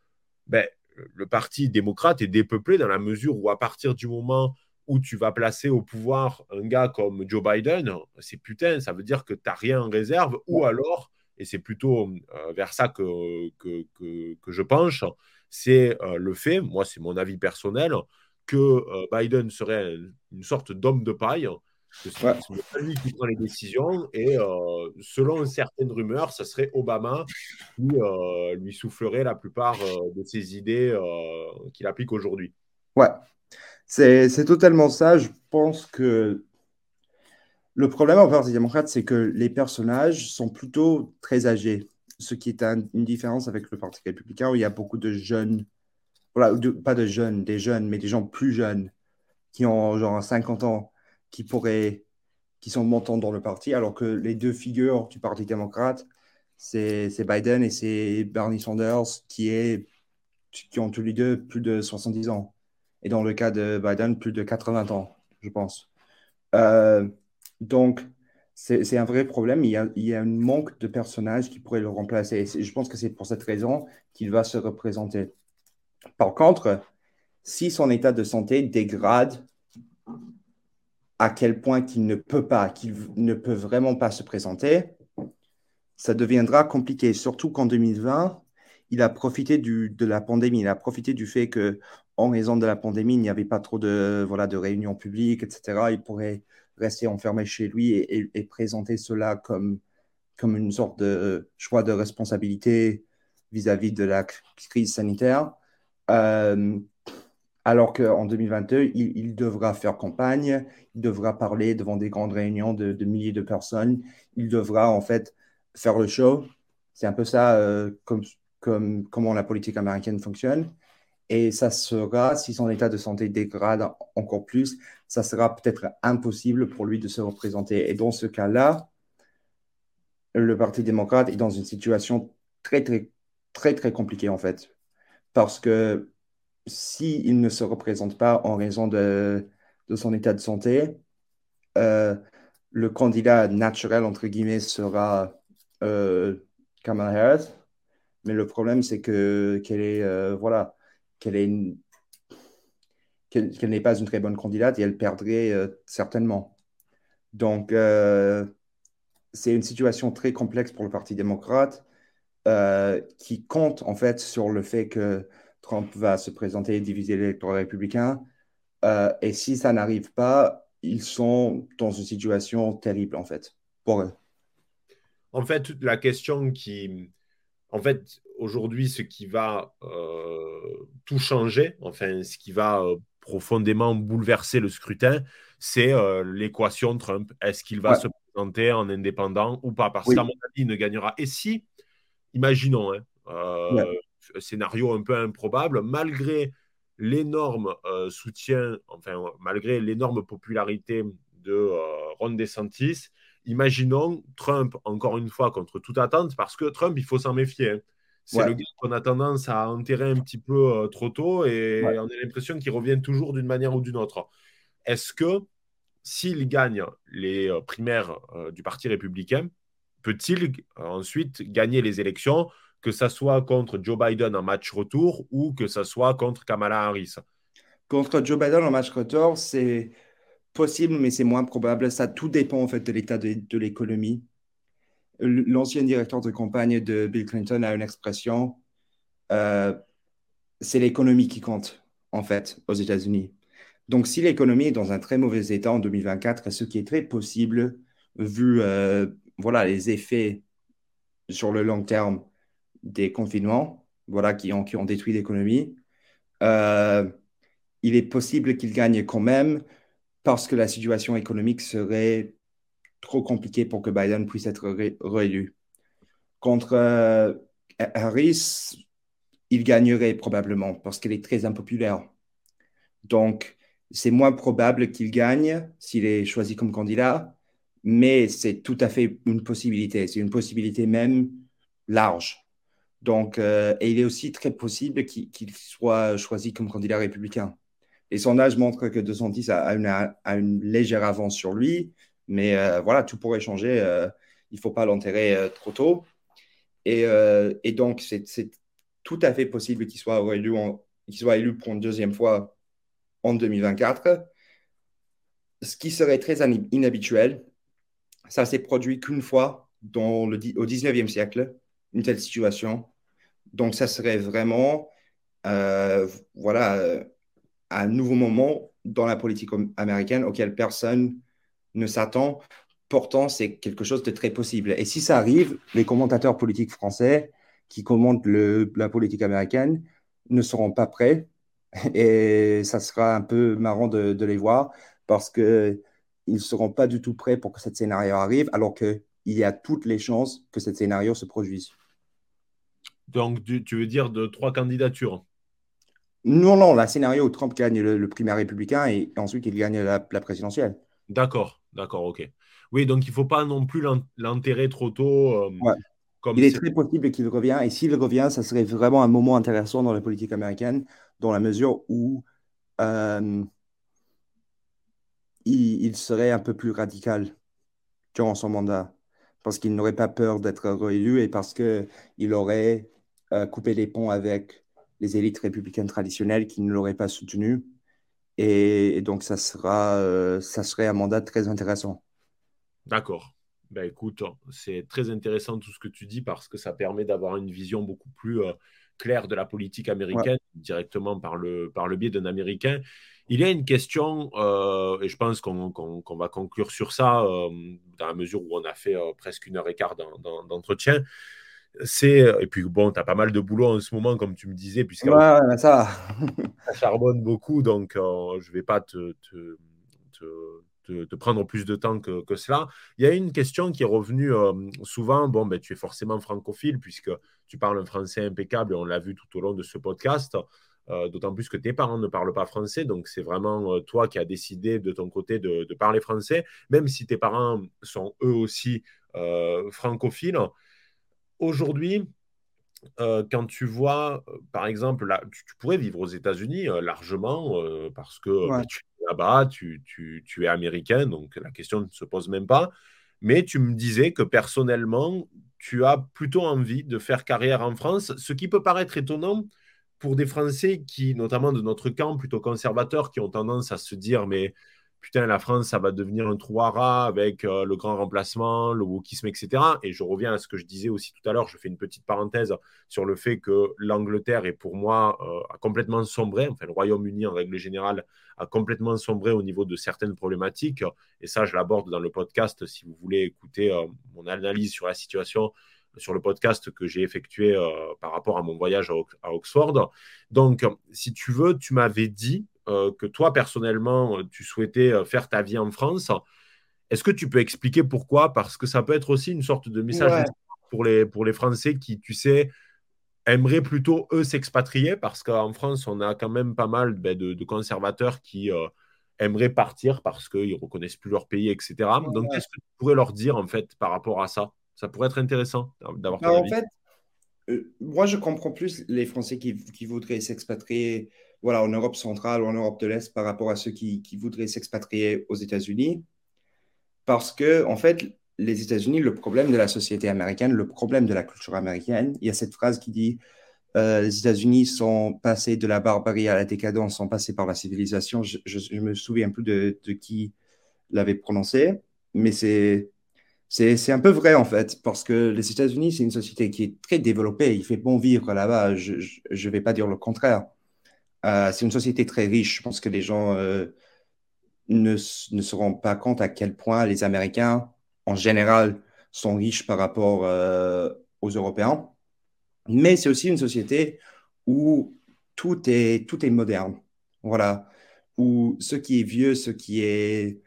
ben, le Parti démocrate est dépeuplé dans la mesure où, à partir du moment où tu vas placer au pouvoir un gars comme Joe Biden, c'est putain, ça veut dire que tu n'as rien en réserve, ou alors, et c'est plutôt euh, vers ça que, que, que, je penche, c'est euh, le fait, moi c'est mon avis personnel, que euh, Biden serait une sorte d'homme de paille, que c'est lui qui prend les décisions, et selon certaines rumeurs, ça serait Obama qui lui soufflerait la plupart de ses idées qu'il applique aujourd'hui. Ouais, c'est totalement ça. Je pense que le problème en Parti démocrate, c'est que les personnages sont plutôt très âgés, ce qui est une différence avec le Parti républicain où il y a beaucoup de jeunes, voilà, pas de jeunes, des jeunes, mais des gens plus jeunes qui ont genre 50 ans, qui pourraient, qui sont montants dans le parti, alors que les deux figures du Parti démocrate, c'est Biden et c'est Bernie Sanders qui, est, qui ont tous les deux plus de 70 ans et dans le cas de Biden, plus de 80 ans, je pense. Euh, donc, c'est un vrai problème. Il y, a, il y, a, un manque de personnages qui pourraient le remplacer. Et je pense que c'est pour cette raison qu'il va se représenter. Par contre, si son état de santé dégrade à quel point qu'il ne peut pas, qu'il ne peut vraiment pas se présenter, ça deviendra compliqué. Surtout qu'en 2020, il a profité du, de la pandémie, il a profité du fait que en raison de la pandémie, il n'y avait pas trop de, voilà, de réunions publiques, etc. Il pourrait rester enfermé chez lui et, présenter cela comme, comme une sorte de choix de responsabilité vis-à-vis de la crise sanitaire. Euh, alors qu'en 2022, il, devra faire campagne, il devra parler devant des grandes réunions de, milliers de personnes, il devra en fait faire le show. C'est un peu ça euh, comme, comme comment la politique américaine fonctionne. Et ça sera, si son état de santé dégrade encore plus, ça sera peut-être impossible pour lui de se représenter. Et dans ce cas-là, le Parti démocrate est dans une situation très, très, très, très compliquée, en fait. Parce que s'il ne se représente pas en raison de, son état de santé, euh, le candidat naturel, entre guillemets, sera euh, Kamala Harris. Mais le problème, c'est que qu'elle est, euh, voilà, qu'elle est qu'elle n'est pas une très bonne candidate et elle perdrait certainement. Donc, c'est une situation très complexe pour le Parti démocrate qui compte en fait sur le fait que Trump va se présenter et diviser l'électorat républicain. et si ça n'arrive pas, ils sont dans une situation terrible en fait pour eux. En fait, la question qui, en fait, aujourd'hui, ce qui va tout changer, enfin, ce qui va profondément bouleverser le scrutin, c'est euh, l'équation Trump. Est-ce qu'il va se présenter en indépendant ou pas? Parce qu'à mon avis, il ne gagnera. Et si, imaginons, hein, euh, scénario un peu improbable, malgré l'énorme euh, soutien, enfin, malgré l'énorme popularité de Ron DeSantis, imaginons Trump, encore une fois, contre toute attente, parce que Trump, il faut s'en méfier. Hein. C'est le gars qu'on a tendance à enterrer un petit peu euh, trop tôt et on a l'impression qu'il revient toujours d'une manière ou d'une autre. Est-ce que s'il gagne les euh, primaires euh, du Parti républicain, peut-il ensuite gagner les élections, que ce soit contre Joe Biden en match retour ou que ce soit contre Kamala Harris Contre Joe Biden en match retour, c'est possible, mais c'est moins probable. Ça tout dépend en fait de l'état de l'économie l'ancien directeur de campagne de Bill Clinton a une expression, euh, c'est l'économie qui compte, en fait, aux États-Unis. Donc, si l'économie est dans un très mauvais état en 2024, ce qui est très possible, vu euh, voilà, les effets sur le long terme des confinements voilà, qui, ont, qui ont détruit l'économie, euh, il est possible qu'il gagne quand même parce que la situation économique serait trop compliqué pour que Biden puisse être réélu. Contre euh, Harris, il gagnerait probablement parce qu'elle est très impopulaire. Donc, c'est moins probable qu'il gagne s'il est choisi comme candidat, mais c'est tout à fait une possibilité. C'est une possibilité même large. Donc, euh, et il est aussi très possible qu'il soit choisi comme candidat républicain. Les sondages montrent que DeSantis a une légère avance sur lui, mais euh, voilà, tout pourrait changer. Euh, il ne faut pas l'enterrer trop tôt. Et, et donc, c'est tout à fait possible qu'il soit, élu soit élu pour une deuxième fois en 2024. Ce qui serait très inhabituel. Ça s'est produit qu'une fois dans le, au 19e siècle, une telle situation. Donc, ça serait vraiment voilà, un nouveau moment dans la politique américaine auquel personne ne s'attend. Pourtant, c'est quelque chose de très possible. Et si ça arrive, les commentateurs politiques français qui commentent la politique américaine ne seront pas prêts. Et ça sera un peu marrant de, les voir parce qu'ils ne seront pas du tout prêts pour que ce scénario arrive, alors qu'il y a toutes les chances que ce scénario se produise. Donc, tu veux dire de trois candidatures Non, non, le scénario où Trump gagne le, primaire républicain et ensuite il gagne la présidentielle. D'accord. D'accord, ok. Oui, donc il ne faut pas non plus l'enterrer trop tôt. Euh, comme il est très possible qu'il revienne, et s'il revient, ça serait vraiment un moment intéressant dans la politique américaine, dans la mesure où euh, il, serait un peu plus radical durant son mandat, parce qu'il n'aurait pas peur d'être réélu et parce qu'il aurait euh, coupé les ponts avec les élites républicaines traditionnelles qui ne l'auraient pas soutenu. Et, donc, ça, sera, euh, ça serait un mandat très intéressant. D'accord. Ben, écoute, c'est très intéressant tout ce que tu dis parce que ça permet d'avoir une vision beaucoup plus euh, clair de la politique américaine directement par le, par le biais d'un Américain. Il y a une question, euh, et je pense qu'on va conclure sur ça, dans la mesure où on a fait presque une heure et quart d'entretien. C'est, et puis bon, tu as pas mal de boulot en ce moment, comme tu me disais, puisque ça, ça charbonne beaucoup, donc je ne vais pas te, te, te, prendre plus de temps que, que, cela. Il y a une question qui est revenue souvent. Bon, ben, tu es forcément francophile, puisque tu parles un français impeccable, et on l'a vu tout au long de ce podcast. Euh, d'autant plus que tes parents ne parlent pas français, donc c'est vraiment euh, toi qui as décidé de ton côté de, parler français, même si tes parents sont eux aussi euh, francophiles. Aujourd'hui, quand tu vois, par exemple, là, tu, pourrais vivre aux États-Unis largement parce que bah, tu es là-bas, tu, tu, es américain, donc la question ne se pose même pas. Mais tu me disais que personnellement, tu as plutôt envie de faire carrière en France, ce qui peut paraître étonnant pour des Français qui, notamment de notre camp, plutôt conservateurs, qui ont tendance à se dire, mais putain, la France, ça va devenir un trou à rats avec euh, le grand remplacement, le wokisme, etc. Et je reviens à ce que je disais aussi tout à l'heure, je fais une petite parenthèse sur le fait que l'Angleterre est pour moi euh, a complètement sombré, enfin le Royaume-Uni en règle générale a complètement sombré au niveau de certaines problématiques. Et ça, je l'aborde dans le podcast si vous voulez écouter euh, mon analyse sur la situation sur le podcast que j'ai effectué par rapport à mon voyage à, Oxford. Donc, si tu veux, tu m'avais dit que toi, personnellement, tu souhaitais euh, faire ta vie en France. Est-ce que tu peux expliquer pourquoi? Parce que ça peut être aussi une sorte de message pour, les, pour les Français qui, tu sais, aimeraient plutôt, eux, s'expatrier, parce qu'en France, on a quand même pas mal ben, de, conservateurs qui aimeraient partir parce qu'ils ne reconnaissent plus leur pays, etc. Donc, qu'est-ce que tu pourrais leur dire, en fait, par rapport à ça? Ça pourrait être intéressant d'avoir ton bah, En fait, euh, moi, je comprends plus les Français qui, voudraient s'expatrier voilà, en Europe centrale ou en Europe de l'Est par rapport à ceux qui, voudraient s'expatrier aux États-Unis. Parce que, en fait, les États-Unis, le problème de la société américaine, le problème de la culture américaine, il y a cette phrase qui dit euh, les États-Unis sont passés de la barbarie à la décadence, sont passés par la civilisation. Je, je, me souviens plus de, de qui l'avait prononcé, mais c'est c'est un peu vrai en fait, parce que les États-Unis, c'est une société qui est très développée, il fait bon vivre là-bas, je ne vais pas dire le contraire. Euh, c'est une société très riche, je pense que les gens euh, ne, ne se rendent pas compte à quel point les Américains, en général, sont riches par rapport euh, aux Européens. Mais c'est aussi une société où tout est, tout est moderne. Voilà. Où ce qui est vieux, ce qui est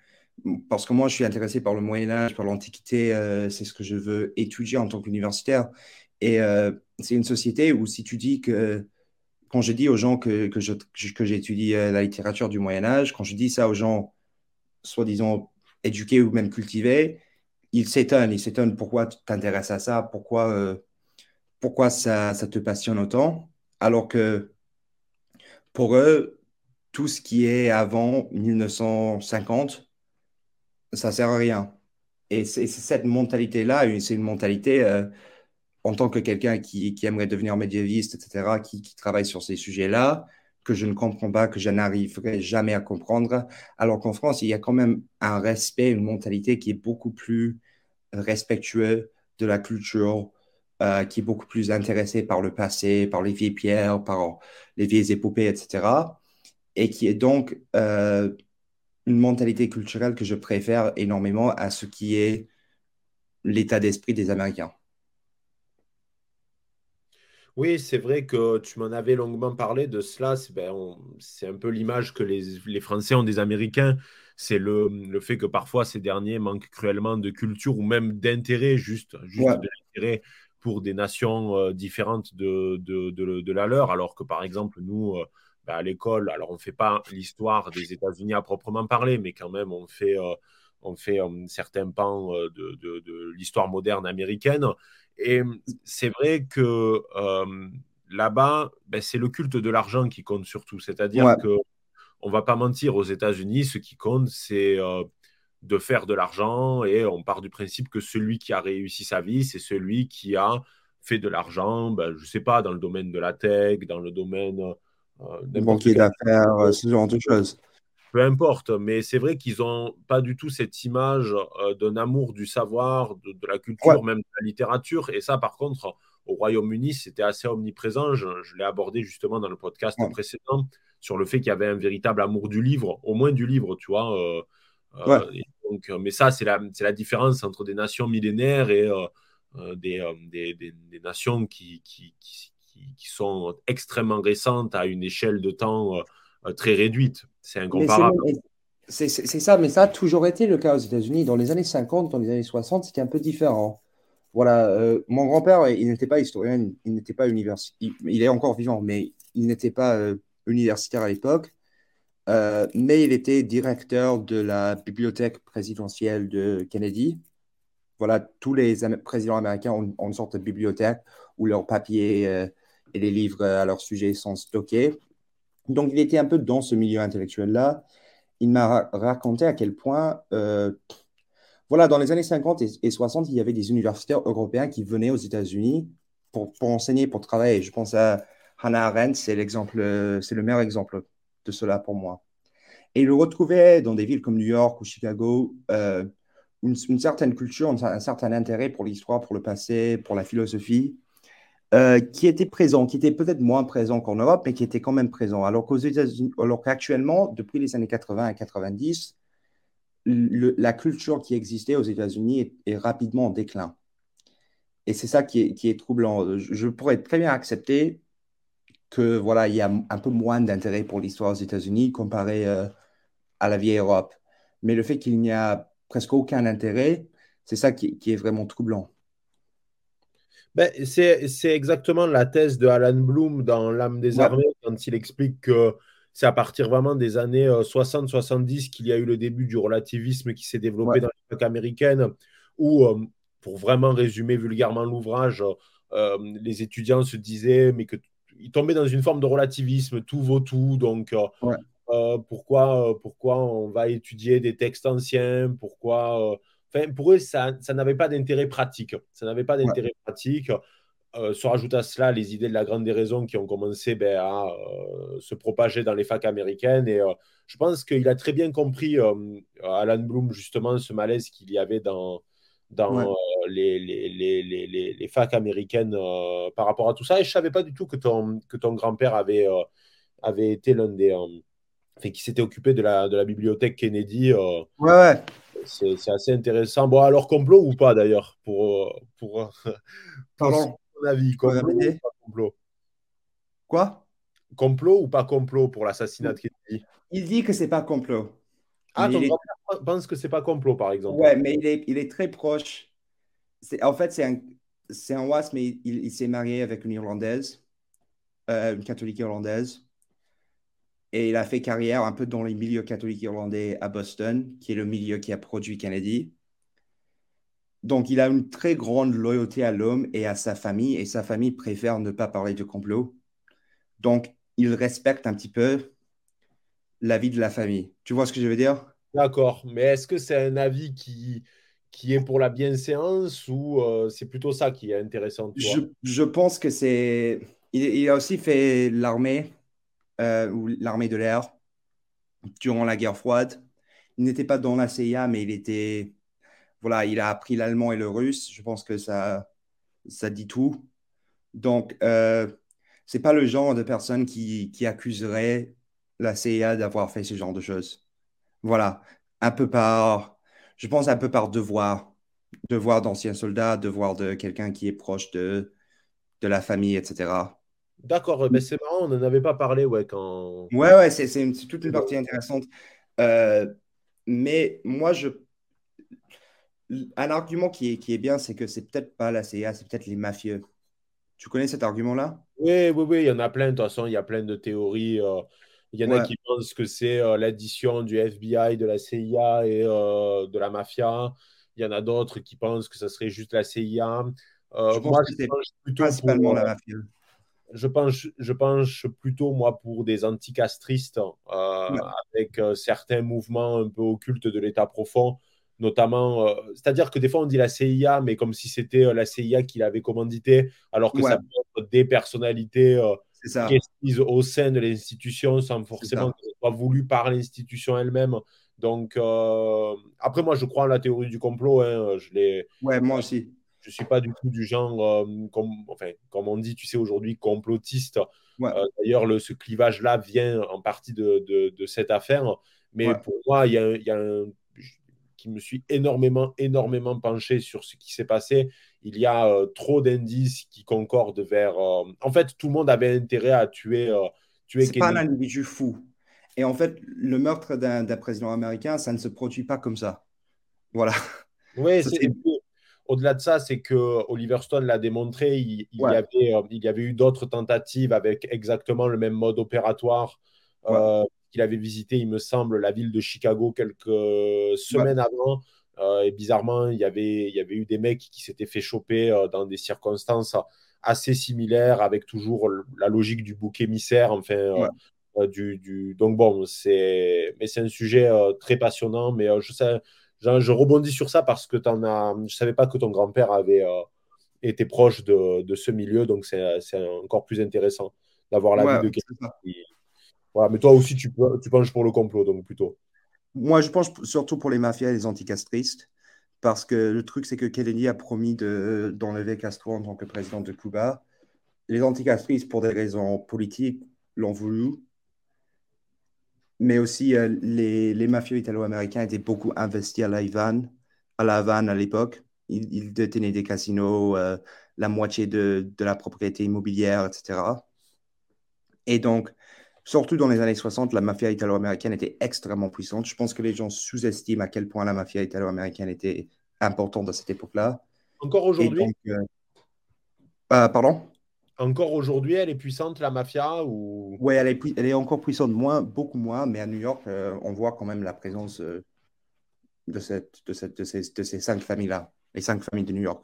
parce que moi, je suis intéressé par le Moyen Âge, par l'Antiquité, c'est ce que je veux étudier en tant qu'universitaire. Et c'est une société où si tu dis que, quand je dis aux gens que, que, j'étudie euh, la littérature du Moyen Âge, quand je dis ça aux gens, soi-disant éduqués ou même cultivés, ils s'étonnent, ils s'étonnent pourquoi tu t'intéresses à ça, pourquoi, pourquoi ça, ça te passionne autant, alors que pour eux, tout ce qui est avant 1950, ça sert à rien. Et c'est cette mentalité-là, c'est une mentalité euh, en tant que quelqu'un qui, aimerait devenir médiéviste, etc., qui, travaille sur ces sujets-là, que je ne comprends pas, que je n'arriverai jamais à comprendre. Alors qu'en France, il y a quand même un respect, une mentalité qui est beaucoup plus respectueux de la culture, euh, qui est beaucoup plus intéressée par le passé, par les vieilles pierres, par les vieilles épopées, etc. Et qui est donc euh, une mentalité culturelle que je préfère énormément à ce qui est l'état d'esprit des Américains. Oui, c'est vrai que tu m'en avais longuement parlé de cela. C'est ben, un peu l'image que les, Français ont des Américains. C'est le, le, fait que parfois ces derniers manquent cruellement de culture ou même d'intérêt, juste, juste de l'intérêt pour des nations euh, différentes de, de, de, la leur. Alors que par exemple, nous, euh, bah, à l'école, alors on ne fait pas l'histoire des États-Unis à proprement parler, mais quand même on fait, euh, on fait euh, certains pans euh, de, l'histoire moderne américaine. Et c'est vrai que là-bas, ben, c'est le culte de l'argent qui compte surtout. C'est-à-dire que on va pas mentir, aux États-Unis, ce qui compte, c'est de faire de l'argent et on part du principe que celui qui a réussi sa vie, c'est celui qui a fait de l'argent, ben, je ne sais pas, dans le domaine de la tech, dans le domaine euh, banquier d'affaires, euh, ce genre de choses. Peu importe, mais c'est vrai qu'ils n'ont pas du tout cette image euh, d'un amour du savoir, de, la culture, même de la littérature. Et ça, par contre, au Royaume-Uni, c'était assez omniprésent. Je, l'ai abordé justement dans le podcast précédent sur le fait qu'il y avait un véritable amour du livre, au moins du livre, tu vois. Euh, euh, donc, mais ça, c'est la, la différence entre des nations millénaires et des, des, des, nations qui, qui, qui, qui, sont extrêmement récentes à une échelle de temps très réduite. C'est incomparable. C'est ça, mais ça a toujours été le cas aux États-Unis. Dans les années 50, dans les années 60, c'était un peu différent. Voilà, euh, mon grand-père, il n'était pas historien, il n'était pas universitaire, il, est encore vivant, mais il n'était pas euh, universitaire à l'époque. Euh, mais il était directeur de la bibliothèque présidentielle de Kennedy. Voilà, tous les présidents américains ont, ont, une sorte de bibliothèque où leurs papiers et les livres à leur sujet sont stockés. Donc, il était un peu dans ce milieu intellectuel-là il m'a raconté à quel point, euh, voilà, dans les années 50 et, 60, il y avait des universitaires européens qui venaient aux États-Unis pour, enseigner, pour travailler. Je pense à Hannah Arendt, c'est l'exemple, c'est le meilleur exemple de cela pour moi. Et il retrouvait dans des villes comme New York ou Chicago, euh, une, certaine culture, un certain intérêt pour l'histoire, pour le passé, pour la philosophie. Euh, qui était présent, qui était peut-être moins présent qu'en Europe, mais qui était quand même présent. Alors qu'aux États-Unis, alors qu'actuellement, depuis les années 80 et 90, la culture qui existait aux États-Unis est, rapidement en déclin. Et c'est ça qui est, troublant. Je, pourrais très bien accepter que voilà, il y a un peu moins d'intérêt pour l'histoire aux États-Unis comparé euh, à la vieille Europe. Mais le fait qu'il n'y a presque aucun intérêt, c'est ça qui est vraiment troublant. Ben, c'est exactement la thèse de Alan Bloom dans L'âme des armées, quand il explique que c'est à partir vraiment des années 60-70 euh, qu'il y a eu le début du relativisme qui s'est développé dans l'époque américaine, où, euh, pour vraiment résumer vulgairement l'ouvrage, euh, les étudiants se disaient, mais qu'ils tombaient dans une forme de relativisme, tout vaut tout, donc pourquoi, pourquoi on va étudier des textes anciens, pourquoi pour eux, ça, n'avait pas d'intérêt pratique. Ça n'avait pas d'intérêt pratique. Euh, se rajoute à cela les idées de la grande déraison qui ont commencé ben, à euh, se propager dans les facs américaines. Et euh, je pense qu'il a très bien compris, Alan Bloom, justement, ce malaise qu'il y avait dans, dans les, les, les, les, facs américaines par rapport à tout ça. Et je ne savais pas du tout que ton, que ton grand-père avait, avait été l'un des. Enfin, qui s'était occupé de la, de la bibliothèque Kennedy. ouais, ouais c'est assez intéressant. Bon, alors complot ou pas d'ailleurs pour, pour, pour avis Complot ou pas complot Quoi? Complot ou pas complot pour l'assassinat de Kennedy? Il dit que c'est pas complot. Ah, ton grand pense que c'est pas complot, par exemple. Ouais, mais il est, il est très proche. En fait, c'est un, c'est un WAS, mais il, s'est marié avec une Irlandaise, euh, une catholique irlandaise. Et il a fait carrière un peu dans les milieux catholiques irlandais à Boston, qui est le milieu qui a produit Kennedy. Donc, il a une très grande loyauté à l'homme et à sa famille, et sa famille préfère ne pas parler de complot. Donc, il respecte un petit peu la vie de la famille. Tu vois ce que je veux dire? D'accord, mais est-ce que c'est un avis qui, qui est pour la bienséance ou euh, c'est plutôt ça qui est intéressant je, je, pense que c'est... il, a aussi fait l'armée euh, ou l'armée de l'air durant la guerre froide. Il n'était pas dans la CIA, mais il était. Voilà, il a appris l'allemand et le russe. Je pense que ça, ça dit tout. Donc, euh, c'est pas le genre de personne qui, qui accuserait la CIA d'avoir fait ce genre de choses. Voilà, un peu par, je pense un peu par devoir, devoir d'ancien soldat, devoir de quelqu'un qui est proche de, de la famille, etc. D'accord, mais ben, c'est marrant, on n'en avait pas parlé ouais, quand. Ouais, ouais, c'est, c'est, toute une partie intéressante. Euh, mais moi, je. Un argument qui est, qui est bien, c'est que c'est peut-être pas la CIA, c'est peut-être les mafieux. Tu connais cet argument-là? Oui, oui, oui, il y en a plein. De toute façon, il y a plein de théories. Euh, il y en a qui pensent que c'est euh, l'addition du FBI, de la CIA et de la mafia. Il y en a d'autres qui pensent que ça serait juste la CIA. je pense que c'est principalement la mafia je pense, je penche plutôt, moi, pour des anticastristes, euh, avec euh, certains mouvements un peu occultes de l'État profond, notamment. Euh, c'est-à-dire que des fois, on dit la CIA, mais comme si c'était la CIA qui l'avait commandité, alors que ça peut être des personnalités prises au sein de l'institution sans forcément que ce soit voulu par l'institution elle-même. Donc, après, moi, je crois en la théorie du complot. Hein, je ouais, moi aussi je suis pas du tout du genre, comme, enfin, comme on dit, tu sais, aujourd'hui, complotiste. D'ailleurs, ce clivage-là vient en partie de, de, cette affaire. Mais pour moi, il y a, y a un qui me suis énormément, énormément penché sur ce qui s'est passé. Il y a euh, trop d'indices qui concordent vers. Euh, en fait, tout le monde avait intérêt à tuer. Euh, tuer C'est pas un individu fou. Et en fait, le meurtre d'un président américain, ça ne se produit pas comme ça. Voilà. Oui, au-delà de ça, c'est que Oliver Stone l'a démontré. Il, y avait, il y avait eu d'autres tentatives avec exactement le même mode opératoire qu'il avait visité, il me semble, la ville de Chicago quelques semaines avant. Euh, et bizarrement, il y, avait, il y avait eu des mecs qui s'étaient fait choper euh, dans des circonstances assez similaires, avec toujours la logique du bouc émissaire. Enfin, euh, du, du, Donc bon, c'est mais c'est un sujet très passionnant. Mais je sais, je, rebondis sur ça parce que en as, je savais pas que ton grand-père avait été proche de, de, ce milieu, donc c'est encore plus intéressant d'avoir la vie de quelqu'un mais toi aussi, tu, tu penches pour le complot, donc plutôt. Moi, je pense surtout pour les mafias et les anticastristes, parce que le truc, c'est que Kennedy a promis d'enlever Castro en tant que président de Cuba. Les anticastristes, pour des raisons politiques, l'ont voulu. Mais aussi, euh, les, les, mafieux italo-américains étaient beaucoup investis à la Havane à, la Havane à l'époque. Ils, détenaient des casinos, euh, la moitié de, de la propriété immobilière, etc. Et donc, Surtout dans les années 60, la mafia italo-américaine était extrêmement puissante. Je pense que les gens sous-estiment à quel point la mafia italo-américaine était importante à cette époque-là. Encore aujourd'hui? euh, euh, Pardon? Encore aujourd'hui, elle est puissante, la mafia ou... Oui, elle est, elle est encore puissante, moins, beaucoup moins, mais à New York, euh, on voit quand même la présence de, cette, de, cette, de, ces, de ces cinq familles-là, les cinq familles de New York.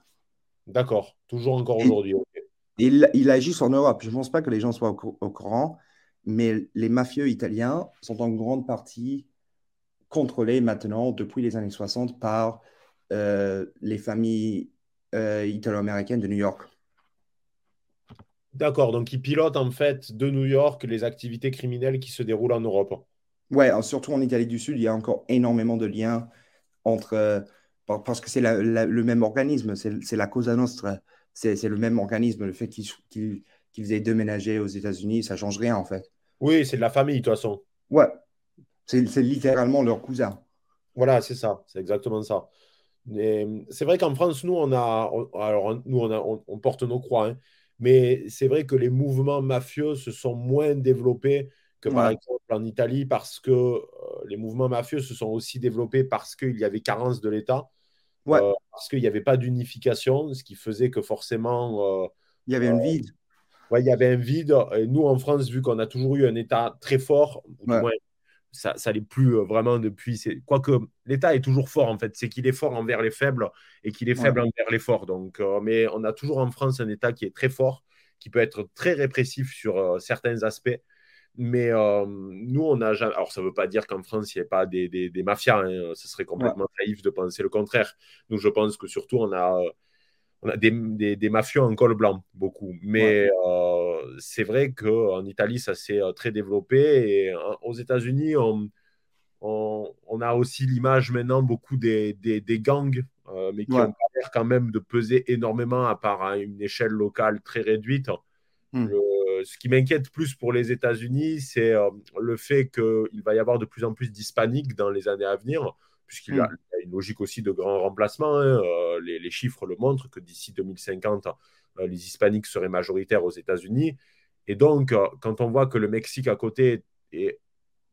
D'accord, toujours encore aujourd'hui. Il, il agit en Europe. Je ne pense pas que les gens soient au courant mais les mafieux italiens sont en grande partie contrôlés maintenant, depuis les années 60, par euh, les familles euh, italo-américaines de New York. D'accord, donc ils pilotent en fait de New York les activités criminelles qui se déroulent en Europe. Ouais, surtout en Italie du Sud, il y a encore énormément de liens entre. Euh, parce que c'est le même organisme, c'est la Cosa Nostra, c'est le même organisme. Le fait qu'ils aient déménagé aux États-Unis, ça change rien en fait. Oui, c'est de la famille, de toute façon. Ouais, c'est littéralement leur cousin. Voilà, c'est ça, c'est exactement ça. C'est vrai qu'en France, nous, on a, alors nous, on, a, on, porte nos croix, hein. Mais c'est vrai que les mouvements mafieux se sont moins développés que par exemple en Italie, parce que euh, les mouvements mafieux se sont aussi développés parce qu'il y avait carence de l'État, ouais. Euh, parce qu'il n'y avait pas d'unification, ce qui faisait que forcément. Euh, il y avait un vide il y avait un vide. Et nous, en France, vu qu'on a toujours eu un État très fort, ça, ça n'est plus euh, vraiment depuis. Quoique l'État est toujours fort, en fait. C'est qu'il est fort envers les faibles et qu'il est faible envers les forts. Donc, euh, mais on a toujours en France un État qui est très fort, qui peut être très répressif sur euh, certains aspects. Mais nous, on n'a jamais. Alors, ça ne veut pas dire qu'en France, il n'y ait pas des, des, mafias. Hein. Ce serait complètement naïf de penser le contraire. Nous, je pense que surtout, on a on a des, des, mafieux en col blanc, beaucoup. Mais euh, c'est vrai qu'en Italie, ça s'est euh, très développé. Et euh, aux États-Unis, on, on, a aussi l'image maintenant beaucoup des, des gangs, mais qui ont l'air quand même de peser énormément à part à une échelle locale très réduite. Hmm. ce qui m'inquiète plus pour les États-Unis, c'est le fait qu'il va y avoir de plus en plus d'hispaniques dans les années à venir puisqu'il a, hmm. a, une logique aussi de grand remplacement. Hein. Euh, les, chiffres le montrent que d'ici 2050, euh, les hispaniques seraient majoritaires aux États-Unis. Et donc, euh, quand on voit que le Mexique à côté est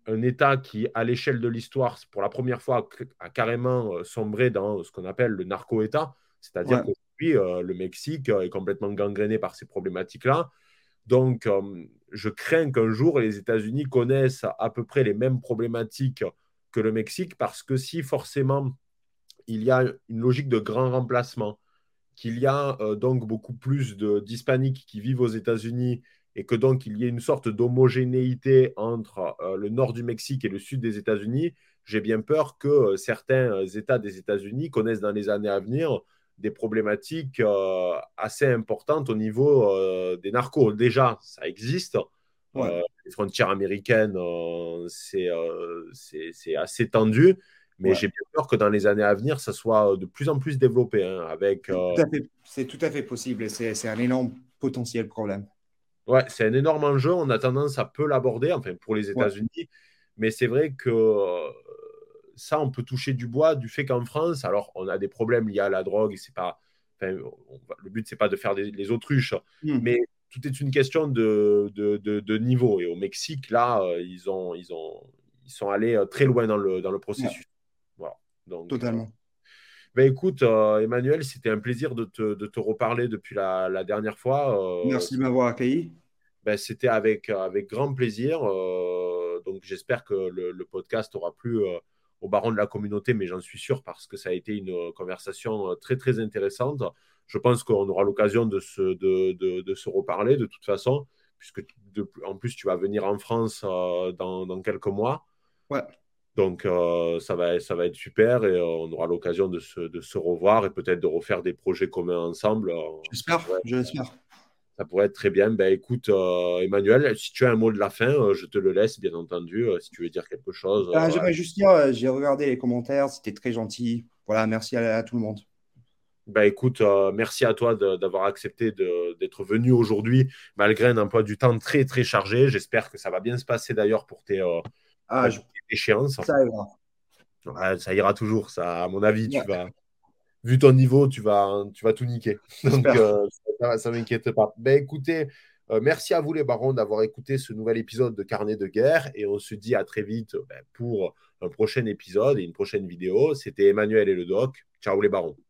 un État qui, à l'échelle de l'histoire, pour la première fois, a carrément sombré dans ce qu'on appelle le narco-État, c'est-à-dire qu'aujourd'hui, le Mexique est complètement gangréné par ces problématiques-là. Donc, je crains qu'un jour, les États-Unis connaissent à peu près les mêmes problématiques que le Mexique parce que si forcément il y a une logique de grand remplacement, qu'il y a euh, donc beaucoup plus d'hispaniques qui vivent aux États-Unis et que donc il y ait une sorte d'homogénéité entre euh, le nord du Mexique et le sud des États-Unis, j'ai bien peur que euh, certains États des États-Unis connaissent dans les années à venir des problématiques assez importantes au niveau des narcos. Déjà, ça existe. Les frontières américaines, c'est assez tendu. Mais j'ai peur que dans les années à venir, ça soit de plus en plus développé. Hein, avec, C'est tout, à fait possible et c'est un énorme potentiel problème. Ouais, c'est un énorme enjeu. On a tendance à peu l'aborder, enfin pour les États-Unis. Mais c'est vrai que ça, on peut toucher du bois du fait qu'en France, alors on a des problèmes liés à la drogue et c'est pas. le but, c'est pas de faire des, les autruches, hmm. mais tout est une question de, de, niveau. Et au Mexique, là, euh, ils, ont, ils, ont, ils sont allés euh, très loin dans le, dans le processus. Voilà. Donc, Totalement. Euh, ben écoute, Emmanuel, c'était un plaisir de te, de te reparler depuis la, la dernière fois. Merci de m'avoir accueilli. Ben, c'était avec, avec grand plaisir. donc j'espère que le, le, podcast aura plu au baron de la communauté, mais j'en suis sûr parce que ça a été une euh, conversation euh, très très intéressante. Je pense qu'on aura l'occasion de se, de, de, se reparler de toute façon, puisque en plus tu vas venir en France euh, dans, dans, quelques mois. Ouais. Donc ça, va, ça va être super et on aura l'occasion de se, de se revoir et peut-être de refaire des projets communs ensemble. J'espère, je l'espère ça pourrait être très bien. Ben, écoute, euh, Emmanuel, si tu as un mot de la fin, euh, je te le laisse, bien entendu, euh, si tu veux dire quelque chose. Ah, J'aimerais juste dire, j'ai regardé les commentaires, c'était très gentil. Voilà, merci à, tout le monde. Ben, écoute, merci à toi d'avoir accepté d'être venu aujourd'hui, malgré un emploi du temps très, très chargé. J'espère que ça va bien se passer d'ailleurs pour tes, ah, échéances. Ça ira. ça ira toujours, ça, à mon avis, tu vas vu ton niveau, tu vas, tu vas tout niquer. Donc, euh, ça ne m'inquiète pas. Ben, écoutez, euh, merci à vous, les barons, d'avoir écouté ce nouvel épisode de Carnet de guerre. Et on se dit à très vite ben, pour un prochain épisode et une prochaine vidéo. C'était Emmanuel et le doc. Ciao, les barons.